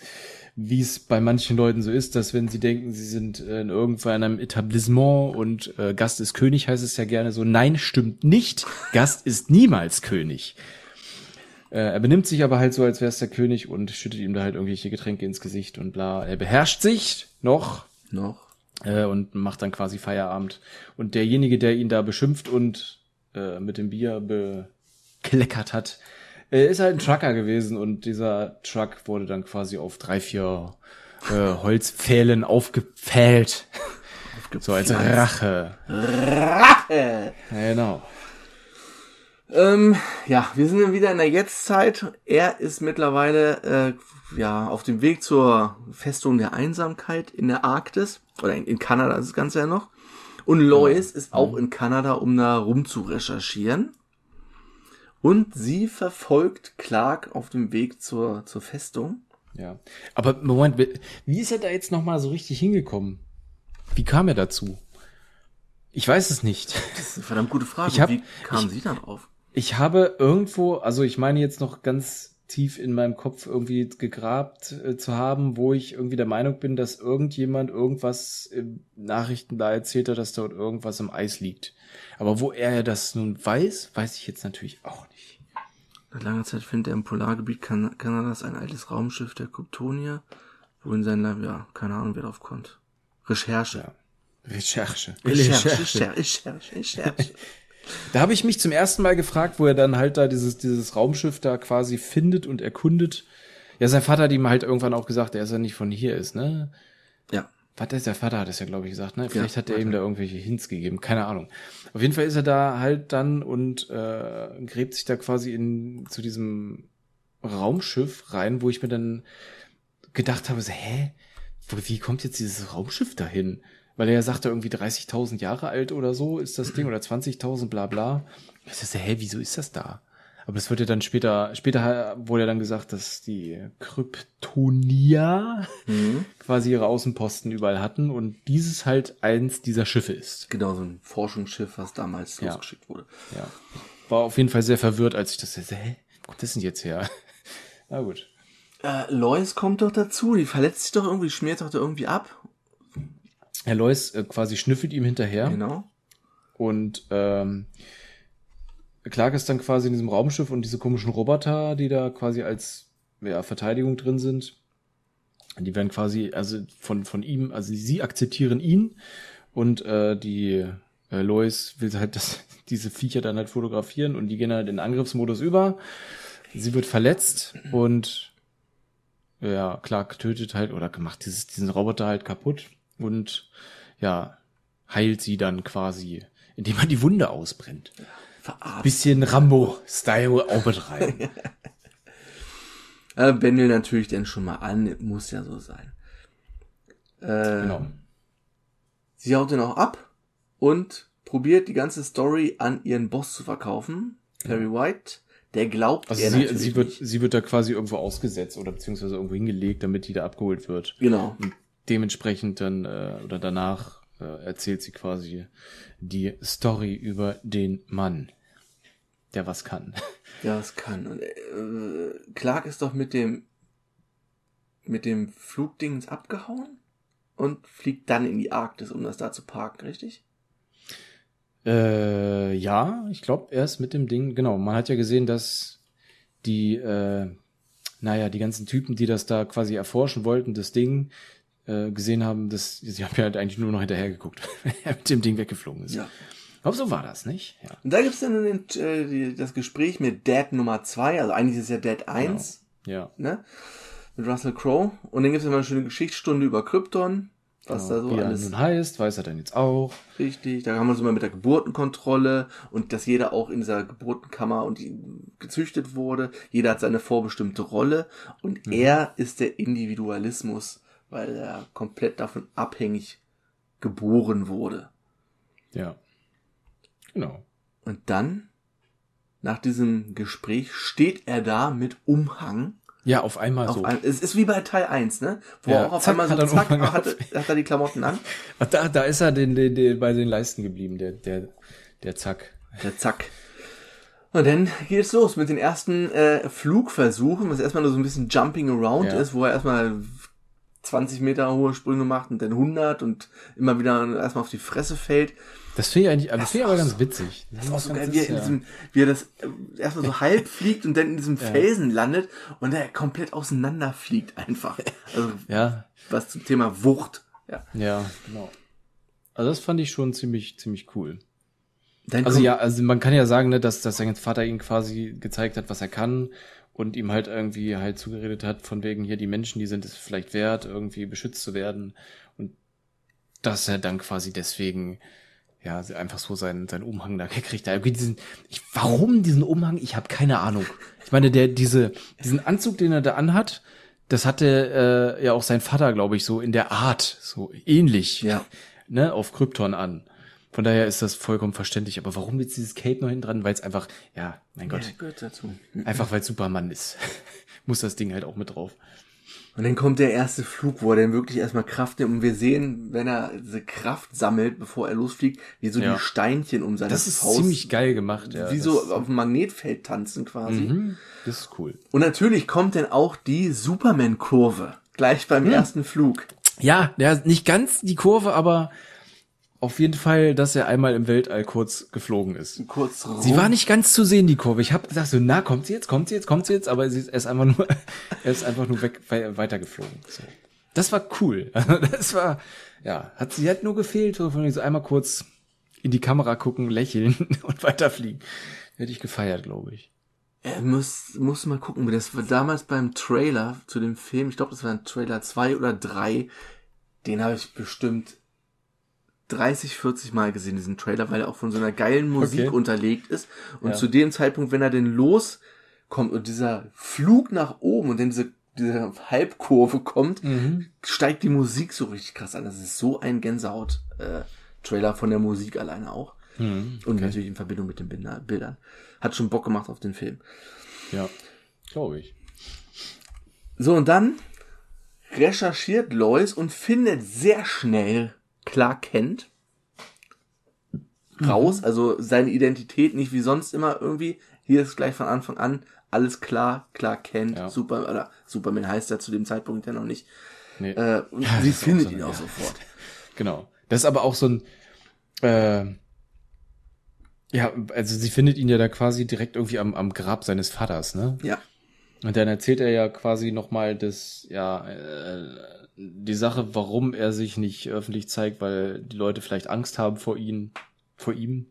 wie es bei manchen Leuten so ist, dass wenn sie denken, sie sind äh, in irgendwo in einem Etablissement und äh, Gast ist König, heißt es ja gerne so, nein, stimmt nicht, Gast ist niemals König. Äh, er benimmt sich aber halt so, als wäre es der König und schüttet ihm da halt irgendwelche Getränke ins Gesicht und bla. Er beherrscht sich noch, Noch. äh, und macht dann quasi Feierabend. Und derjenige, der ihn da beschimpft und äh, mit dem Bier bekleckert hat, äh, ist halt ein Trucker gewesen und dieser Truck wurde dann quasi auf drei, vier äh, Holzpfählen aufgepfählt. So als Rache. Rache! Ja, genau. Ähm, ja, wir sind dann wieder in der Jetztzeit. Er ist mittlerweile äh, ja auf dem Weg zur Festung der Einsamkeit in der Arktis oder in, in Kanada ist das Ganze ja noch. Und Lois ist auch in Kanada, um da rum zu recherchieren. Und sie verfolgt Clark auf dem Weg zur, zur Festung. Ja. Aber Moment, wie ist er da jetzt nochmal so richtig hingekommen? Wie kam er dazu? Ich weiß es nicht. Das ist eine verdammt gute Frage. Ich hab- Wie kam ich- sie da drauf? Ich habe irgendwo, also ich meine jetzt noch ganz tief in meinem Kopf irgendwie gegrabt äh, zu haben, wo ich irgendwie der Meinung bin, dass irgendjemand irgendwas im Nachrichten da erzählt hat, dass dort irgendwas im Eis liegt. Aber wo er das nun weiß, weiß ich jetzt natürlich auch nicht. Seit langer Zeit findet er im Polargebiet kan Kanadas ein altes Raumschiff der Kryptonier, wo in sein Leben, ja, keine Ahnung, wer drauf kommt. Recherche. Ja. Recherche. Recherche, Recherche, Recherche, Recherche. Da habe ich mich zum ersten Mal gefragt, wo er dann halt da dieses, dieses Raumschiff da quasi findet und erkundet. Ja, sein Vater hat ihm halt irgendwann auch gesagt, er ist ja nicht von hier ist, ne? ja. Was ist der Vater hat es ja, glaube ich, gesagt, ne? Vielleicht Ja, hat er ihm da irgendwelche Hints gegeben, keine Ahnung. Auf jeden Fall ist er da halt dann und äh, gräbt sich da quasi in zu diesem Raumschiff rein, wo ich mir dann gedacht habe, so, hä? Wie kommt jetzt dieses Raumschiff dahin? Weil er ja sagte, irgendwie 30.000 Jahre alt oder so ist das Ding oder 20.000, bla bla. Ich dachte, hä, wieso ist das da? Aber das wird ja dann später, später wurde ja dann gesagt, dass die Kryptonier Mhm. quasi ihre Außenposten überall hatten und dieses halt eins dieser Schiffe ist. Genau, so ein Forschungsschiff, was damals Ja. losgeschickt wurde. Ja. War auf jeden Fall sehr verwirrt, als ich das sehe. Hä? Wo kommt das denn jetzt her? Na gut. Äh, Lois kommt doch dazu, die verletzt sich doch irgendwie, schmiert doch da irgendwie ab. Herr Lois äh, quasi schnüffelt ihm hinterher Genau. und ähm, Clark ist dann quasi in diesem Raumschiff und diese komischen Roboter, die da quasi als ja, Verteidigung drin sind, die werden quasi also von von ihm, also sie akzeptieren ihn und äh, die äh, Lois will halt das, diese Viecher dann halt fotografieren und die gehen halt in den Angriffsmodus über. Sie wird verletzt und ja, Clark tötet halt oder macht dieses, diesen Roboter halt kaputt und ja, heilt sie dann quasi, indem er die Wunde ausbrennt. Verarscht. Bisschen Rambo-Style auch mit rein. Äh, Bendel natürlich dann schon mal an, muss ja so sein. Äh, genau. Sie haut ihn auch ab und probiert die ganze Story an ihren Boss zu verkaufen, Perry White. Der glaubt Also sie, sie wird, nicht. sie wird da quasi irgendwo ausgesetzt oder beziehungsweise irgendwo hingelegt, damit die da abgeholt wird. Genau. Und dementsprechend dann äh, oder danach äh, erzählt sie quasi die Story über den Mann, der was kann. Ja, es kann. Und, äh, Clark ist doch mit dem mit dem Flugdings abgehauen und fliegt dann in die Arktis, um das da zu parken, richtig? Äh, ja, ich glaube, erst mit dem Ding, genau, man hat ja gesehen, dass die, äh, naja, die ganzen Typen, die das da quasi erforschen wollten, das Ding, äh, gesehen haben, dass sie haben ja halt eigentlich nur noch hinterher geguckt, wenn er mit dem Ding weggeflogen ist. Ja. Glaube, so war das, nicht? Ja. Und da gibt's dann den, äh, die, das Gespräch mit Dad Nummer zwei, also eigentlich ist es ja Dad 1, Ja. ne? Mit Russell Crowe. Und dann gibt's immer eine schöne Geschichtsstunde über Krypton, was da so Wie er alles nun heißt, weiß er dann jetzt auch. Richtig, da haben wir so mal mit der Geburtenkontrolle und dass jeder auch in dieser Geburtenkammer und gezüchtet wurde. Jeder hat seine vorbestimmte Rolle und er ist der Individualismus, weil er komplett davon abhängig geboren wurde. Ja. Genau. Und dann, nach diesem Gespräch, steht er da mit Umhang. Ja, auf einmal Auf so. ein, es ist wie bei Teil 1, ne? Wo Ja, er auch auf zack, einmal so hat zack, Umhang hat, hat er die Klamotten an. Ach, da, da ist er den, den, den, bei den Leisten geblieben, der, der, der Zack. Der Zack. Und dann geht's los mit den ersten äh, Flugversuchen, was erstmal nur so ein bisschen Jumping Around Ja. ist, wo er erstmal 20 Meter hohe Sprünge macht und dann 100 und immer wieder erstmal auf die Fresse fällt. Das finde ich eigentlich, das finde ich aber ganz so- witzig. Das ist auch so geil, wie er, in ja. diesem, wie er das erstmal so halb fliegt und dann in diesem Felsen landet und er komplett auseinander fliegt einfach. Also Ja, was zum Thema Wucht. Ja. ja, genau. Also das fand ich schon ziemlich, ziemlich cool. Dann Also ja, also man kann ja sagen, ne, dass, dass sein Vater ihm quasi gezeigt hat, was er kann und ihm halt irgendwie halt zugeredet hat, von wegen hier die Menschen, die sind es vielleicht wert, irgendwie beschützt zu werden und dass er dann quasi deswegen ja einfach so seinen, seinen Umhang da gekriegt hat. Diesen, ich, warum diesen Umhang? Ich habe keine Ahnung. Ich meine, der diese diesen Anzug, den er da anhat, das hatte äh, ja auch sein Vater, glaube ich, so in der Art, so ähnlich Ja. ne, auf Krypton an. Von daher ist das vollkommen verständlich. Aber warum jetzt dieses Cape noch hinten dran? Weil es einfach, ja, mein Ja, Gott, gehört dazu. einfach weil Superman ist. Muss das Ding halt auch mit drauf. Und dann kommt der erste Flug, wo er dann wirklich erstmal Kraft nimmt und wir sehen, wenn er diese Kraft sammelt, bevor er losfliegt, wie so Ja. die Steinchen um seine Das ist Faust, ziemlich geil gemacht. Ja, wie so auf dem Magnetfeld tanzen quasi. Mhm, das ist cool. Und natürlich kommt dann auch die Superman-Kurve, gleich beim ersten Flug. Ja, ja, nicht ganz die Kurve, aber auf jeden Fall, dass er einmal im Weltall kurz geflogen ist. Kurz rum. Sie war nicht ganz zu sehen, die Kurve. Ich habe gesagt so, na, kommt sie jetzt, kommt sie jetzt, kommt sie jetzt, aber sie ist, er ist einfach nur, er ist einfach nur weg, we- weitergeflogen. So. Das war cool. Das war, ja, hat sie hat nur gefehlt, so einmal kurz in die Kamera gucken, lächeln und weiterfliegen. Hätte ich gefeiert, glaube ich. Er muss, muss mal gucken, das war damals beim Trailer zu dem Film, ich glaube, das war ein Trailer zwei oder drei, den habe ich bestimmt 30, 40 Mal gesehen, diesen Trailer, weil er auch von so einer geilen Musik Okay. unterlegt ist. Und Ja. zu dem Zeitpunkt, wenn er denn loskommt und dieser Flug nach oben und dann diese, diese Halbkurve kommt, steigt die Musik so richtig krass an. Das ist so ein Gänsehaut-Trailer von der Musik alleine auch. Mhm, okay. Und natürlich in Verbindung mit den Bildern. Hat schon Bock gemacht auf den Film. Ja, glaube ich. So, und dann recherchiert Lois und findet sehr schnell Clark Kent raus, mhm. also seine Identität nicht wie sonst immer irgendwie. Hier ist gleich von Anfang an alles klar, Clark Kent, ja. Super, oder Superman heißt er zu dem Zeitpunkt ja noch nicht. Nee. Äh, und ja, sie findet so ihn auch ja. sofort. Genau. Das ist aber auch so ein, äh, ja, also sie findet ihn ja da quasi direkt irgendwie am, am Grab seines Vaters, ne? Ja. Und dann erzählt er ja quasi nochmal das, ja, äh, die Sache, warum er sich nicht öffentlich zeigt, weil die Leute vielleicht Angst haben vor ihm, vor ihm.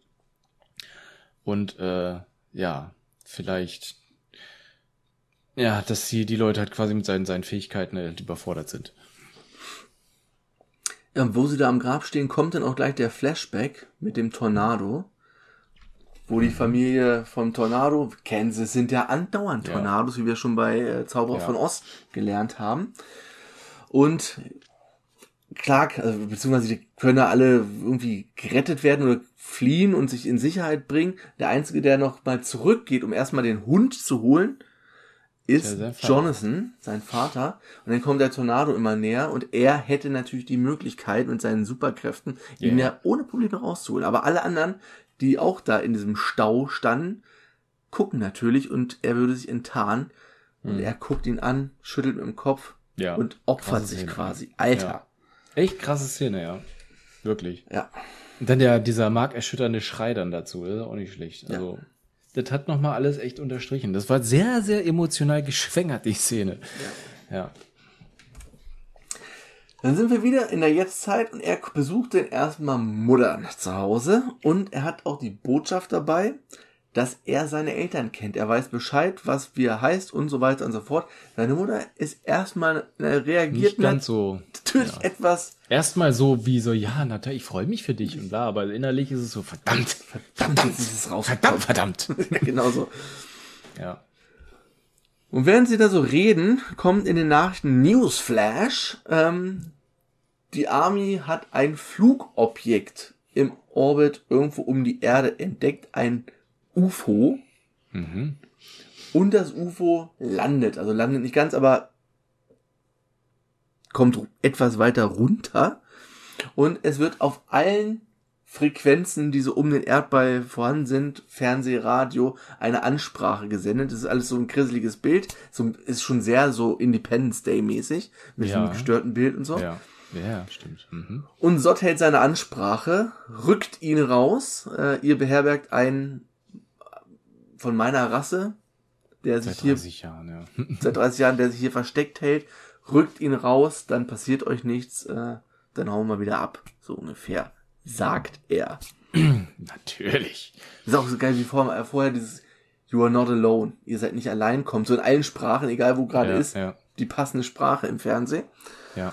Und äh, ja, vielleicht, ja, dass sie die Leute halt quasi mit seinen, seinen Fähigkeiten halt überfordert sind. Ja, wo sie da am Grab stehen, kommt dann auch gleich der Flashback mit dem Tornado wo die Familie vom Tornado, Kansas sind ja andauernd Tornados, ja. wie wir schon bei äh, Zauberer ja. von Ost gelernt haben. Und Clark, also, beziehungsweise die können ja alle irgendwie gerettet werden oder fliehen und sich in Sicherheit bringen. Der Einzige, der noch mal zurückgeht, um erstmal den Hund zu holen, ist ja, Jonathan, sein Vater. Und dann kommt der Tornado immer näher und er hätte natürlich die Möglichkeit mit seinen Superkräften, yeah. ihn ja ohne Probleme rauszuholen. Aber alle anderen die auch da in diesem Stau standen, gucken natürlich und er würde sich enttarnen. Und mhm. er guckt ihn an, schüttelt mit dem Kopf ja. und opfert sich quasi. Alter. Ja. Echt krasse Szene, ja. Wirklich. Ja. Und dann der, dieser markerschütternde Schrei dann dazu, ist auch nicht schlecht. Also, ja. das hat nochmal alles echt unterstrichen. Das war sehr, sehr emotional geschwängert, die Szene. Ja. ja. Dann sind wir wieder in der Jetztzeit und er besucht den erstmal Mutter zu Hause und er hat auch die Botschaft dabei, dass er seine Eltern kennt. Er weiß Bescheid, was wie er heißt und so weiter und so fort. Seine Mutter ist erstmal reagiert Nicht ganz so natürlich ja. etwas. Erstmal so wie so, ja, natürlich, ich freue mich für dich und bla, aber innerlich ist es so, verdammt, verdammt, verdammt ist es raus. Verdammt, verdammt. genau so. Ja. Und während sie da so reden, kommt in den Nachrichten Newsflash. Ähm, die Army hat ein Flugobjekt im Orbit irgendwo um die Erde entdeckt, ein UFO. Mhm. Und das UFO landet. Also landet nicht ganz, aber kommt etwas weiter runter. Und es wird auf allen Frequenzen, die so um den Erdball vorhanden sind, Fernseh, Radio, eine Ansprache gesendet. Das ist alles so ein grisseliges Bild. So, ist schon sehr so Independence Day mäßig. Mit ja. einem gestörten Bild und so. Ja. Ja, stimmt. Mhm. Und Sott hält seine Ansprache, rückt ihn raus. Äh, ihr beherbergt einen von meiner Rasse, der sich hier Jahren, ja. seit 30 Jahren, der sich hier versteckt hält, rückt ihn raus, dann passiert euch nichts, äh, dann hauen wir wieder ab, so ungefähr sagt er. Natürlich. Das ist auch so geil wie vorher, vorher dieses You are not alone. Ihr seid nicht allein, kommt so in allen Sprachen, egal wo gerade ja, ist, ja. die passende Sprache im Fernsehen. Ja.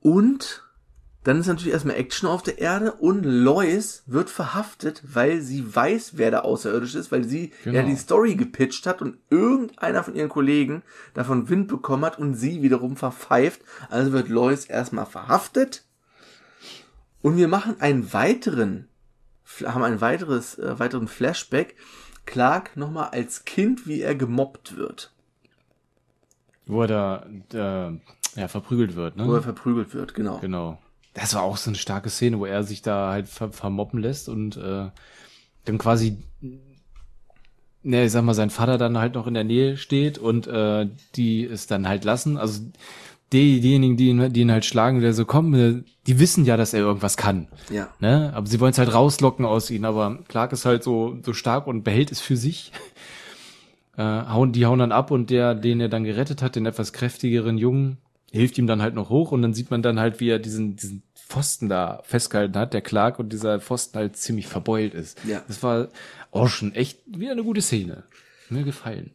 Und dann ist natürlich erstmal Action auf der Erde und Lois wird verhaftet, weil sie weiß, wer der Außerirdische ist, weil sie genau. ja die Story gepitcht hat und irgendeiner von ihren Kollegen davon Wind bekommen hat und sie wiederum verpfeift. Also wird Lois erstmal verhaftet. Und wir machen einen weiteren, haben ein weiteres, äh, weiteren Flashback. Clark nochmal als Kind, wie er gemobbt wird. Wo er da, äh, ja, verprügelt wird, ne? Wo er verprügelt wird, genau. Genau. Das war auch so eine starke Szene, wo er sich da halt ver vermoppen lässt und äh, dann quasi, ne, ich sag mal, sein Vater dann halt noch in der Nähe steht und äh, die es dann halt lassen. Also die, diejenigen, die ihn, die ihn halt schlagen, der so kommen, äh, die wissen ja, dass er irgendwas kann. Ja. Ne? Aber sie wollen es halt rauslocken aus ihm. Aber Clark ist halt so, so stark und behält es für sich. Äh, hauen, die hauen dann ab und der, den er dann gerettet hat, den etwas kräftigeren Jungen, hilft ihm dann halt noch hoch und dann sieht man dann halt, wie er diesen, diesen Pfosten da festgehalten hat, der Clark, und dieser Pfosten halt ziemlich verbeult ist. Ja. Das war auch schon echt wieder eine gute Szene. Mir gefallen.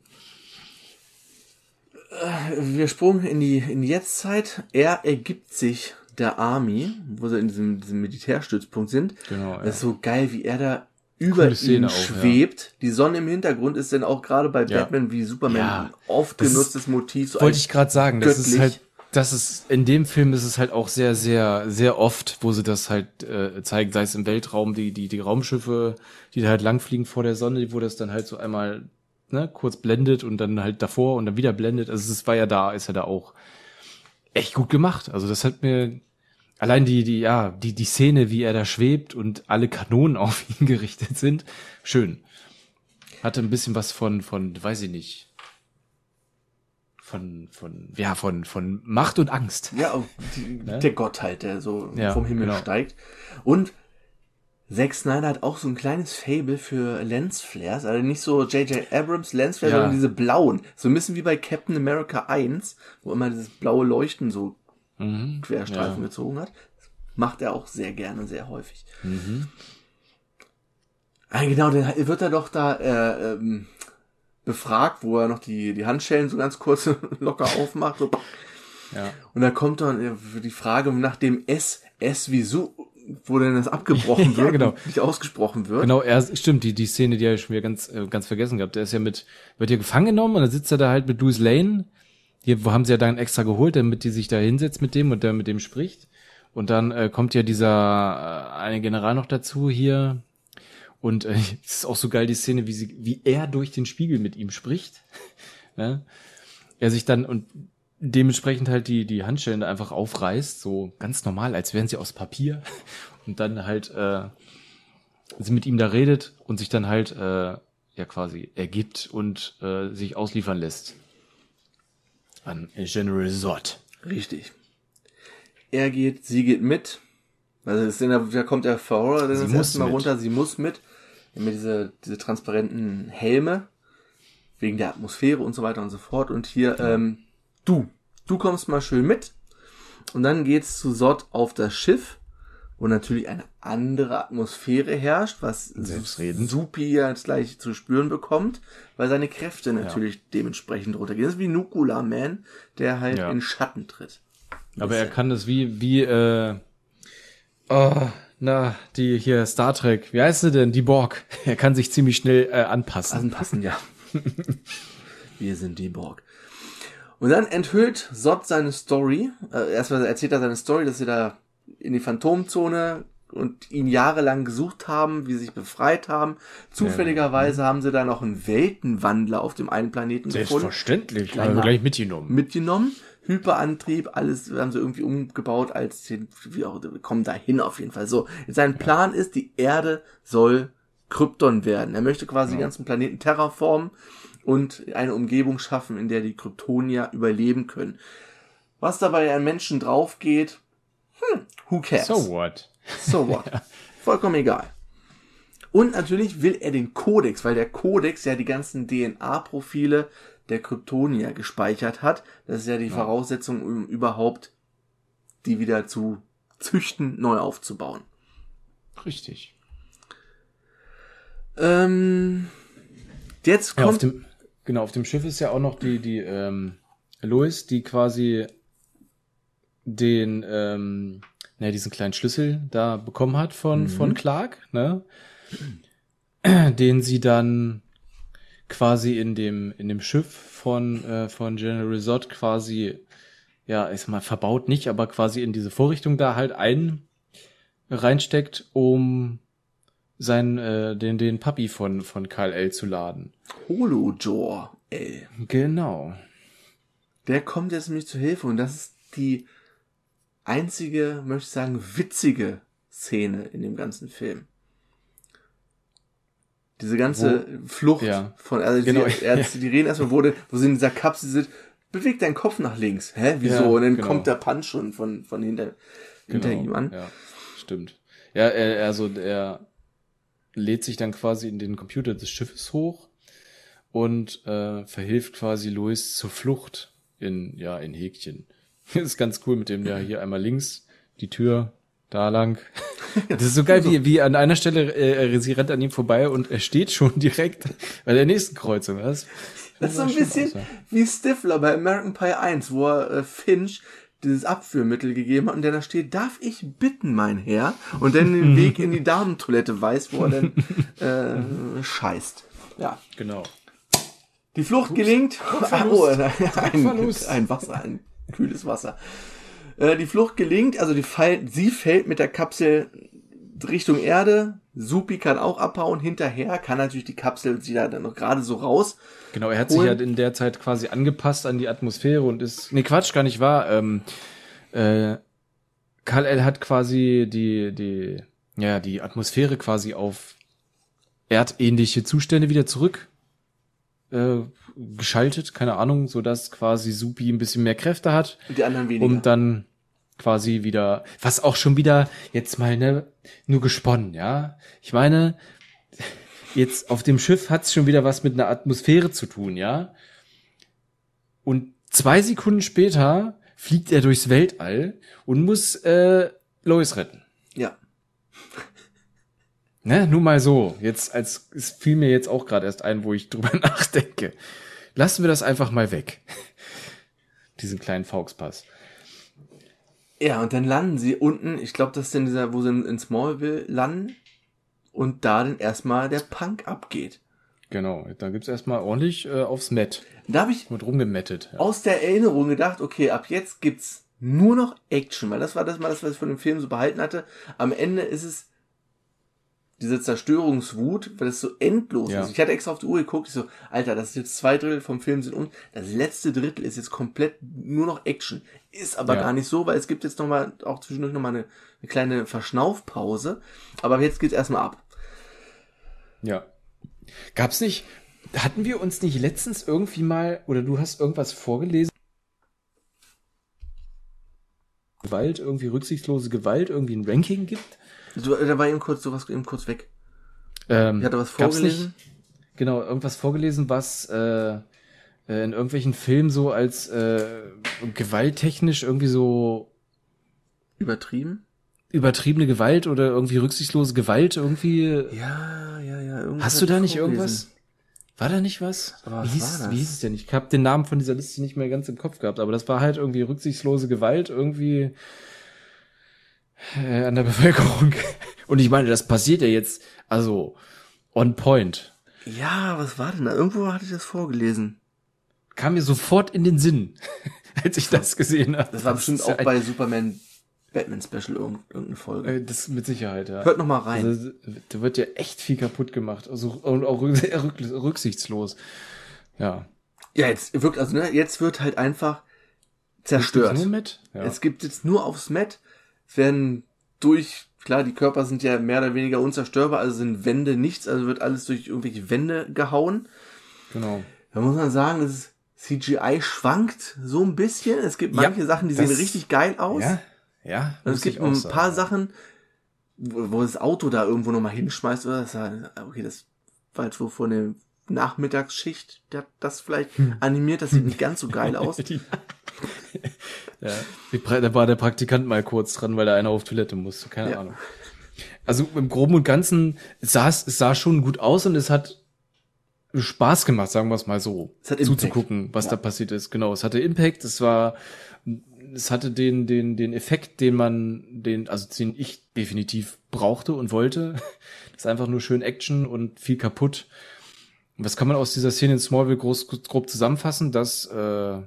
Äh, wir sprungen in die, in die Jetztzeit. Er ergibt sich der Army, wo sie in diesem, diesem Militärstützpunkt sind. Genau. Das ist so geil, wie er da über ihn schwebt. ja. Die Sonne im Hintergrund ist dann auch gerade bei Batman ja. wie Superman ja. oft genutztes Motiv. So wollte ich gerade sagen, göttlich. das ist halt das ist, in dem Film ist es halt auch sehr, sehr, sehr oft, wo sie das halt äh, zeigen, sei es im Weltraum, die, die, die Raumschiffe, die da halt langfliegen vor der Sonne, wo das dann halt so einmal ne, kurz blendet und dann halt davor und dann wieder blendet. Also es war ja da, ist ja da auch echt gut gemacht. Also das hat mir allein die, die, ja, die, die Szene, wie er da schwebt und alle Kanonen auf ihn gerichtet sind, schön. Hatte ein bisschen was von, von, weiß ich nicht, von, von, ja, von, von Macht und Angst. Ja, die, Ne? der Gott halt, der so Ja, vom Himmel genau. steigt. Und Zack Snyder hat auch so ein kleines Fable für Lensflares, also nicht so J.J. Abrams Lensflares, Ja. sondern diese blauen. So ein bisschen wie bei Captain America 1, wo immer dieses blaue Leuchten so Mhm. Querstreifen Ja. gezogen hat. Macht er auch sehr gerne, sehr häufig. Mhm. Ah, genau, dann wird er doch da äh, ähm, befragt, wo er noch die, die Handschellen so ganz kurz locker aufmacht. So. Ja. Und da kommt dann äh, die Frage nach dem S, S wie so, wo denn das abgebrochen Ja, wird, genau. und nicht ausgesprochen wird. Genau, er stimmt, die, die Szene, die habe ich schon wieder ganz, äh, ganz vergessen gehabt. Der ist ja mit, wird ja gefangen genommen und dann sitzt er da halt mit Louis Lane. Hier, wo haben sie ja dann extra geholt, damit die sich da hinsetzt mit dem und der mit dem spricht. Und dann äh, kommt ja dieser äh, eine General noch dazu hier. Und äh, es ist auch so geil, die Szene, wie, sie, wie er durch den Spiegel mit ihm spricht. ne? Er sich dann und dementsprechend halt die, die Handschellen da einfach aufreißt, so ganz normal, als wären sie aus Papier. Und dann halt äh, sie mit ihm da redet und sich dann halt äh, ja quasi ergibt und äh, sich ausliefern lässt. An General Zod. Richtig. Er geht, sie geht mit. Also ist in der, da kommt der Fahrer dann Sie das muss erste Mal mit. runter, sie muss mit. Mit diese, diese transparenten Helme. Wegen der Atmosphäre und so weiter und so fort. Und hier, ähm, du, du kommst mal schön mit. Und dann geht's zu Sod auf das Schiff, wo natürlich eine andere Atmosphäre herrscht, was. Supi jetzt gleich zu spüren bekommt, weil seine Kräfte natürlich dementsprechend runtergehen. Das ist wie Nucula Man, der halt Ja. in Schatten tritt. Aber er kann das wie, wie, äh, oh, na, die hier Star Trek, wie heißt sie denn? Die Borg. Er kann sich ziemlich schnell äh, anpassen. Anpassen, ja. Wir sind die Borg. Und dann enthüllt Sod seine Story. Äh, erstmal erzählt er seine Story, dass sie da in die Phantomzone und ihn jahrelang gesucht haben, wie sie sich befreit haben. Zufälligerweise haben sie da noch einen Weltenwandler auf dem einen Planeten gefunden. Selbstverständlich. Haben wir mal. gleich mitgenommen. mitgenommen. Hyperantrieb, alles haben sie irgendwie umgebaut als den, wie auch, wir kommen dahin auf jeden Fall. So, sein Plan ist, die Erde soll Krypton werden. Er möchte quasi den ganzen Planeten terraformen und eine Umgebung schaffen, in der die Kryptonier überleben können. Was dabei an Menschen drauf geht, hm, who cares? So what? So what? Vollkommen egal. Und natürlich will er den Kodex, weil der Kodex ja die ganzen DNA-Profile der Kryptonier gespeichert hat. Das ist ja die Voraussetzung, um überhaupt die wieder zu züchten, neu aufzubauen. Richtig. Ähm, jetzt Ja, auf kommt dem, genau, auf dem Schiff ist ja auch noch die, die, ähm, Lois, die quasi den, ähm, ne, diesen kleinen Schlüssel da bekommen hat von, von Clark, ne? Den sie dann quasi in dem, in dem Schiff von, äh, von General Zod quasi, ja, ich sag mal, verbaut nicht, aber quasi in diese Vorrichtung da halt ein reinsteckt, um sein, äh, den, den Papi von, von Karl L. zu laden. Holojor L. Genau. Der kommt jetzt nämlich zur Hilfe und das ist die einzige, möchte ich sagen, witzige Szene in dem ganzen Film. Diese ganze Flucht Ja. von, also Genau, die, er, die reden erstmal, wo, wo sie in dieser Kapsel sind, beweg deinen Kopf nach links. Hä, wieso? Ja, und dann genau. kommt der Punch schon von, von hinter, hinter ihm an. Ja, stimmt. Ja, er, also er lädt sich dann quasi in den Computer des Schiffes hoch und äh, verhilft quasi Louis zur Flucht in, ja, in Häkchen. Das ist ganz cool mit dem, der hier einmal links, die Tür, da lang. Das ist so geil, wie, wie an einer Stelle, äh, sie rennt an ihm vorbei und er steht schon direkt bei der nächsten Kreuzung. Das, Das ist so ein bisschen aus, ja. wie Stifler bei American Pie 1, wo er äh, Finch dieses Abführmittel gegeben hat und der da steht, darf ich bitten, mein Herr? Und dann den Weg in die Damentoilette weiß, wo er dann äh, scheißt. Ja. Genau. Die Flucht gelingt. Ah, oh, ein, Verlust. ein Wasser, ein Kühles Wasser. Äh, die Flucht gelingt, also die fall, sie fällt mit der Kapsel Richtung Erde. Supi kann auch abhauen. Hinterher kann natürlich die Kapsel sie da dann noch gerade so raus. Genau, er hat sich ja in der Zeit quasi angepasst an die Atmosphäre und ist. Nee, Quatsch, gar nicht wahr. Ähm, äh, Kal-El hat quasi die, die, ja, die Atmosphäre quasi auf erdähnliche Zustände wieder zurück äh, geschaltet, keine Ahnung, so dass quasi Supi ein bisschen mehr Kräfte hat. Und die anderen weniger. Um dann quasi wieder, was auch schon wieder jetzt mal ne, nur gesponnen, ja. Ich meine, jetzt auf dem Schiff hat's schon wieder was mit einer Atmosphäre zu tun, ja. Und zwei Sekunden später fliegt er durchs Weltall und muss äh, Lois retten. Ja. Ne, nur mal so. Jetzt als es fiel mir jetzt auch gerade erst ein, wo ich drüber nachdenke. Lassen wir das einfach mal weg. Diesen kleinen Fauxpass. Ja, und dann landen sie unten, ich glaube, das ist in dieser, wo sie in Smallville landen und da dann erstmal der Punk abgeht. Genau, da gibt's erstmal ordentlich äh, aufs Met. Da habe ich Wird rumgemettet. Ja. aus der Erinnerung gedacht, okay, ab jetzt gibt's nur noch Action, weil das war das mal das, was ich von dem Film so behalten hatte. Am Ende ist es diese Zerstörungswut, weil es so endlos Ja. ist. Ich hatte extra auf die Uhr geguckt, ich so, Alter, das ist jetzt zwei Drittel vom Film sind um, das letzte Drittel ist jetzt komplett nur noch Action. Ist aber Ja. gar nicht so, weil es gibt jetzt noch mal auch zwischendurch noch mal eine, eine kleine Verschnaufpause. Aber jetzt geht's erstmal ab. Ja. Gab's nicht, hatten wir uns nicht letztens irgendwie mal, oder du hast irgendwas vorgelesen? Gewalt, irgendwie rücksichtslose Gewalt, irgendwie ein Ranking gibt? So, da war eben kurz sowas eben kurz weg. Ähm, Ich hatte was gab's vorgelesen. Nicht, genau, irgendwas vorgelesen, was äh, äh, in irgendwelchen Filmen so als äh, gewalttechnisch irgendwie so Übertrieben? übertriebene Gewalt oder irgendwie rücksichtslose Gewalt irgendwie. Ja, ja, ja. Hast du da ich nicht irgendwas? War da nicht was? Aber wie, hieß, wie hieß es denn? Ich habe den Namen von dieser Liste nicht mehr ganz im Kopf gehabt, aber das war halt irgendwie rücksichtslose Gewalt irgendwie äh, an der Bevölkerung. Und ich meine, das passiert ja jetzt, also on point. Ja, was war denn da? Irgendwo hatte ich das vorgelesen. Kam mir sofort in den Sinn, als ich das gesehen habe. Das war bestimmt ja auch bei Superman Batman Special irgend- irgendeine Folge. Äh, Das mit Sicherheit, ja. Hört noch mal rein. Also, da wird ja echt viel kaputt gemacht. Also, und auch rücksichtslos. Ja. Ja, jetzt wirkt also ne, jetzt wird halt einfach zerstört. Nur mit? Ja. Es gibt jetzt nur aufs Met. Es werden durch klar, die Körper sind ja mehr oder weniger unzerstörbar, also sind Wände nichts, also wird alles durch irgendwelche Wände gehauen. genau. Da muss man sagen, das ist CGI schwankt so ein bisschen. Es gibt Ja, manche Sachen, die das- sehen richtig geil aus. Ja, ja. Und es gibt ein sagen. paar Sachen, wo, wo das Auto da irgendwo nochmal hinschmeißt, oder das okay, das war jetzt wohl vor eine Nachmittagsschicht, der hat das vielleicht Hm. animiert, das sieht nicht ganz so geil aus. Ja, da war der Praktikant mal kurz dran, weil da einer auf Toilette musste. Keine Ja. Ahnung. Also im Groben und Ganzen sah es, es sah schon gut aus und es hat Spaß gemacht, sagen wir es mal so, Es hat Impact. zuzugucken, was Ja. da passiert ist. Genau, es hatte Impact, es war, es hatte den, den, den Effekt, den man, den, also den ich definitiv brauchte und wollte. Das ist einfach nur schön Action und viel kaputt. Und was kann man aus dieser Szene in Smallville groß, grob zusammenfassen? Dass äh,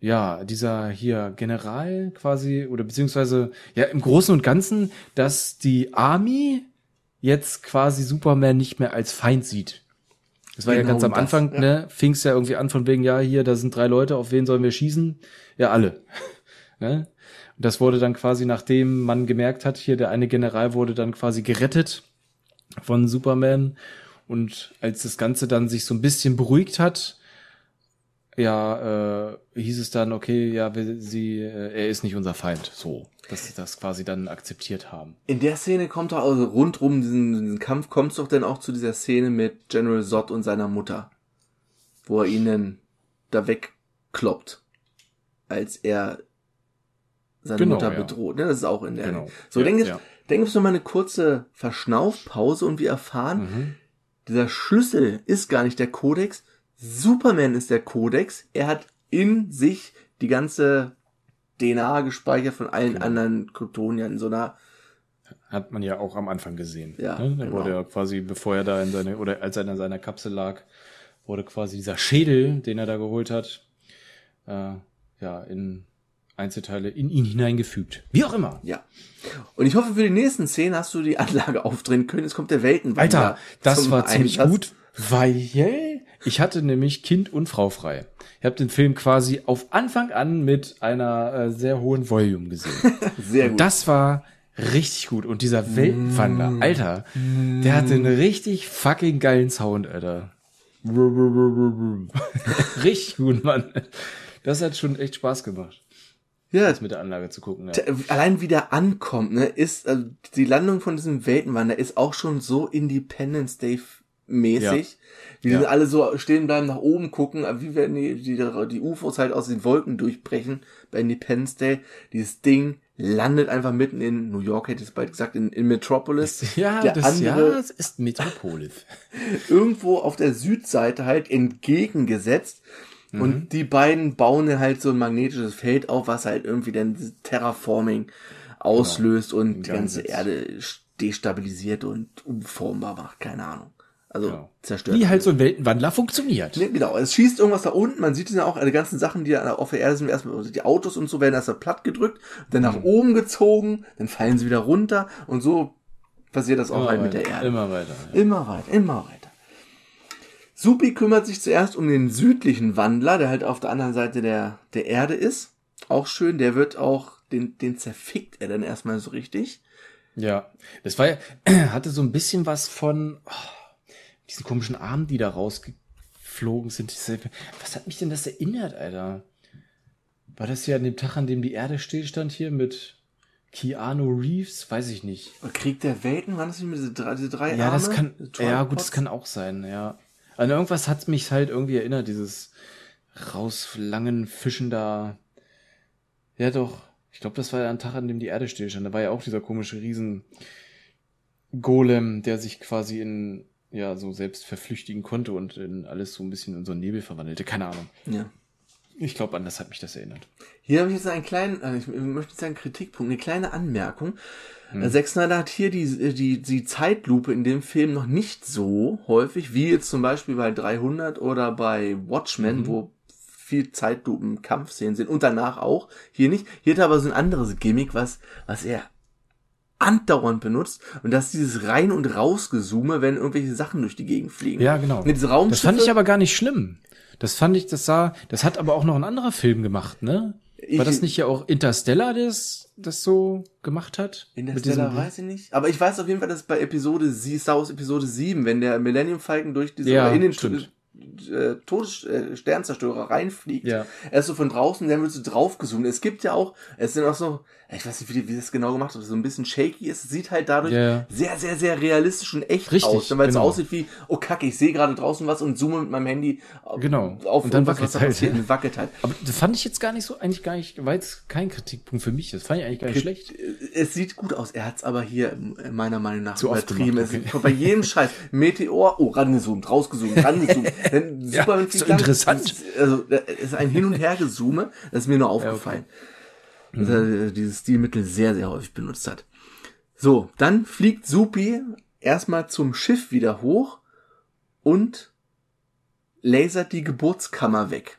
ja dieser hier General quasi oder beziehungsweise ja im Großen und Ganzen, dass die Army jetzt quasi Superman nicht mehr als Feind sieht. Das war ja Genau ganz am das, Anfang, ja. ne? Fing es ja irgendwie an von wegen, ja, hier, da sind drei Leute, auf wen sollen wir schießen? Ja, alle. ne? Und das wurde dann quasi, nachdem man gemerkt hat, hier der eine General wurde dann quasi gerettet von Superman. Und als das Ganze dann sich so ein bisschen beruhigt hat, ja, äh, hieß es dann, okay, ja, wir, sie, äh, er ist nicht unser Feind. So, dass sie das quasi dann akzeptiert haben. In der Szene kommt doch, also rundrum diesen, diesen Kampf, kommt es doch dann auch zu dieser Szene mit General Zod und seiner Mutter, wo er ihnen da wegkloppt, als er seine Genau, Mutter ja. bedroht. Ne? Das ist auch in der. Genau. So, Ja, dann gibt's, ja. dann gibt's noch mal eine kurze Verschnaufpause und wir erfahren, Mhm. dieser Schlüssel ist gar nicht der Kodex. Superman ist der Kodex. Er hat in sich die ganze DNA gespeichert von allen Genau. anderen Kryptoniern in so einer Hat man ja auch am Anfang gesehen. Ja, ne? Genau. wurde ja quasi, bevor er da in seine, oder als er in seiner Kapsel lag, wurde quasi dieser Schädel, den er da geholt hat, äh, ja in Einzelteile in ihn hineingefügt. Wie auch immer. Ja. Und ich hoffe, für die nächsten Szenen hast du die Anlage aufdrehen können. Jetzt kommt der Weltenwandler. Alter, das war ziemlich Einsatz. gut, weil ich hatte nämlich Kind und Frau frei. Ich habe den Film quasi auf Anfang an mit einer äh, sehr hohen Volume gesehen. Sehr Und gut. das war richtig gut. Und dieser Weltenwandler, Alter, der hatte einen richtig fucking geilen Sound, Alter. richtig gut, Mann. Das hat schon echt Spaß gemacht, ja, das mit der Anlage zu gucken. Ja. Allein wie der ankommt, ne, ist, also die Landung von diesem Weltenwander ist auch schon so Independence Day mäßig. Wie Ja. die alle so stehen bleiben, nach oben gucken, wie werden die, die, die UFOs halt aus den Wolken durchbrechen bei Independence Day. Dieses Ding landet einfach mitten in New York, hätte ich es bald gesagt, in, in Metropolis. Ja, der das, andere ja, es ist Metropolis. irgendwo auf der Südseite halt entgegengesetzt. Mhm. Und die beiden bauen dann halt so ein magnetisches Feld auf, was halt irgendwie dann Terraforming auslöst und die ganze. Erde destabilisiert und unformbar macht. Keine Ahnung. Also Genau. zerstört. Wie halt so ein Weltenwandler funktioniert. Nee, genau, es schießt irgendwas da unten, man sieht es ja auch, die ganzen Sachen, die da auf der Erde sind, erstmal, also die Autos und so werden erstmal platt gedrückt, dann nach Mhm. oben gezogen, dann fallen sie wieder runter und so passiert das auch Immer halt mit weiter, der Erde. Immer weiter. Ja. Immer weiter, immer weiter. Supi kümmert sich zuerst um den südlichen Wandler, der halt auf der anderen Seite der, der Erde ist. Auch schön, der wird auch, den, den zerfickt er dann erstmal so richtig. Ja, das war ja, hatte so ein bisschen was von oh, diesen komischen Armen, die da rausgeflogen sind. Was hat mich denn das erinnert, Alter? War das ja an dem Tag, an dem die Erde stillstand hier mit Keanu Reeves? Weiß ich nicht. Krieg der Welten, waren das nicht mit diese drei, diese drei Ja, Arme? das kann, ja gut, das kann auch sein, ja. An irgendwas hat mich halt irgendwie erinnert, dieses rauslangen Fischen da. Ja doch, ich glaube, das war ja ein Tag, an dem die Erde stillstand. Da war ja auch dieser komische Riesen Golem, der sich quasi in, ja, so selbst verflüchtigen konnte und in alles so ein bisschen in so einen Nebel verwandelte. Keine Ahnung. Ja. Ich glaube, an das hat mich das erinnert. Hier habe ich jetzt einen kleinen, äh, ich möchte nicht sagen Kritikpunkt, eine kleine Anmerkung. Hm. Äh, Zack Snyder hat hier die, die, die Zeitlupe in dem Film noch nicht so häufig, wie jetzt zum Beispiel bei 300 oder bei Watchmen, Mhm. wo viel Zeitlupen Kampfszenen sind und danach auch. Hier nicht. Hier hat er aber so ein anderes Gimmick, was, was er andauernd benutzt und das ist dieses rein und rausgezoome, wenn irgendwelche Sachen durch die Gegend fliegen. Ja, genau. Mit diese Das fand ich aber gar nicht schlimm. Das fand ich, das sah, das hat aber auch noch ein anderer Film gemacht, ne? War Ich- das nicht ja auch Interstellar, das, das so gemacht hat? In der Mit Stella diesem- weiß ich nicht. Aber ich weiß auf jeden Fall, dass bei Episode sie Star Wars Episode 7, wenn der Millennium Falcon durch diese Ja, in den stimmt. äh, Todes äh, reinfliegt. Ja. Er ist so von draußen, dann wird so draufgezoomt. Es gibt ja auch, es sind auch so, ich weiß nicht, wie, wie das genau gemacht wird, so ein bisschen shaky ist. Es sieht halt dadurch Ja, ja. sehr, sehr, sehr realistisch und echt Richtig, aus. Weil es so genau. aussieht wie, oh kacke, ich sehe gerade draußen was und zoome mit meinem Handy auf, Genau. auf Und dann wackelt was halt. passiert und wackelt halt. Aber das fand ich jetzt gar nicht so, eigentlich gar nicht, war jetzt kein Kritikpunkt für mich. Das fand ich eigentlich gar nicht schlecht. Es sieht gut aus. Er hat es aber hier äh, meiner Meinung nach Zu oft übertrieben. gemacht, Es okay. bei jedem Scheiß Meteor, oh, rangezoomt, rausgezoomt, rangezoomt. Dann Ja, Superman so fliegt lang. interessant. Also, da ist ein Hin- und Hergezoome. Das ist mir nur aufgefallen. Dass er äh, dieses Stilmittel sehr, sehr häufig benutzt hat. So, dann fliegt Supi erstmal zum Schiff wieder hoch und lasert die Geburtskammer weg.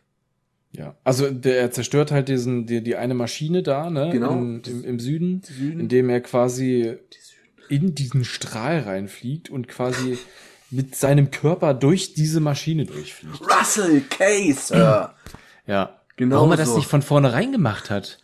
Ja. Also der er zerstört halt diesen, die, die eine Maschine da, ne? Genau. In, im, Im Süden, Süden. indem er quasi in diesen Strahl reinfliegt und quasi mit seinem Körper durch diese Maschine durchfliegt. Russell K, Sir. Ja. Genau Warum er das so. nicht von vornherein gemacht hat,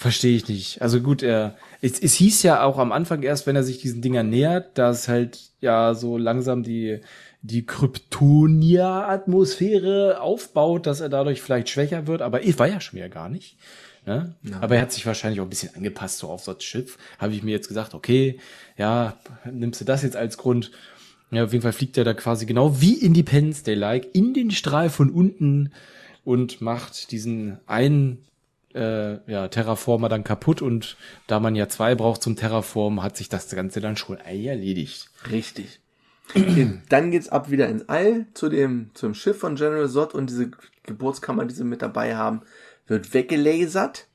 verstehe ich nicht. Also gut, er, es, es hieß ja auch am Anfang erst, wenn er sich diesen Dingern nähert, dass halt ja so langsam die, die Kryptonia-Atmosphäre aufbaut, dass er dadurch vielleicht schwächer wird, aber ich war ja schon wieder gar nicht. Ne? Aber er hat sich wahrscheinlich auch ein bisschen angepasst so auf ein Schiff. Habe ich mir jetzt gesagt, okay, ja, nimmst du das jetzt als Grund? Ja, auf jeden Fall fliegt er da quasi genau wie Independence Day like in den Strahl von unten und macht diesen einen äh, ja, Terraformer dann kaputt und da man ja zwei braucht zum Terraformen, hat sich das Ganze dann schon erledigt. Richtig. Dann geht's ab wieder ins All zu dem zum Schiff von General Zod und diese Geburtskammer, die sie mit dabei haben, wird weggelasert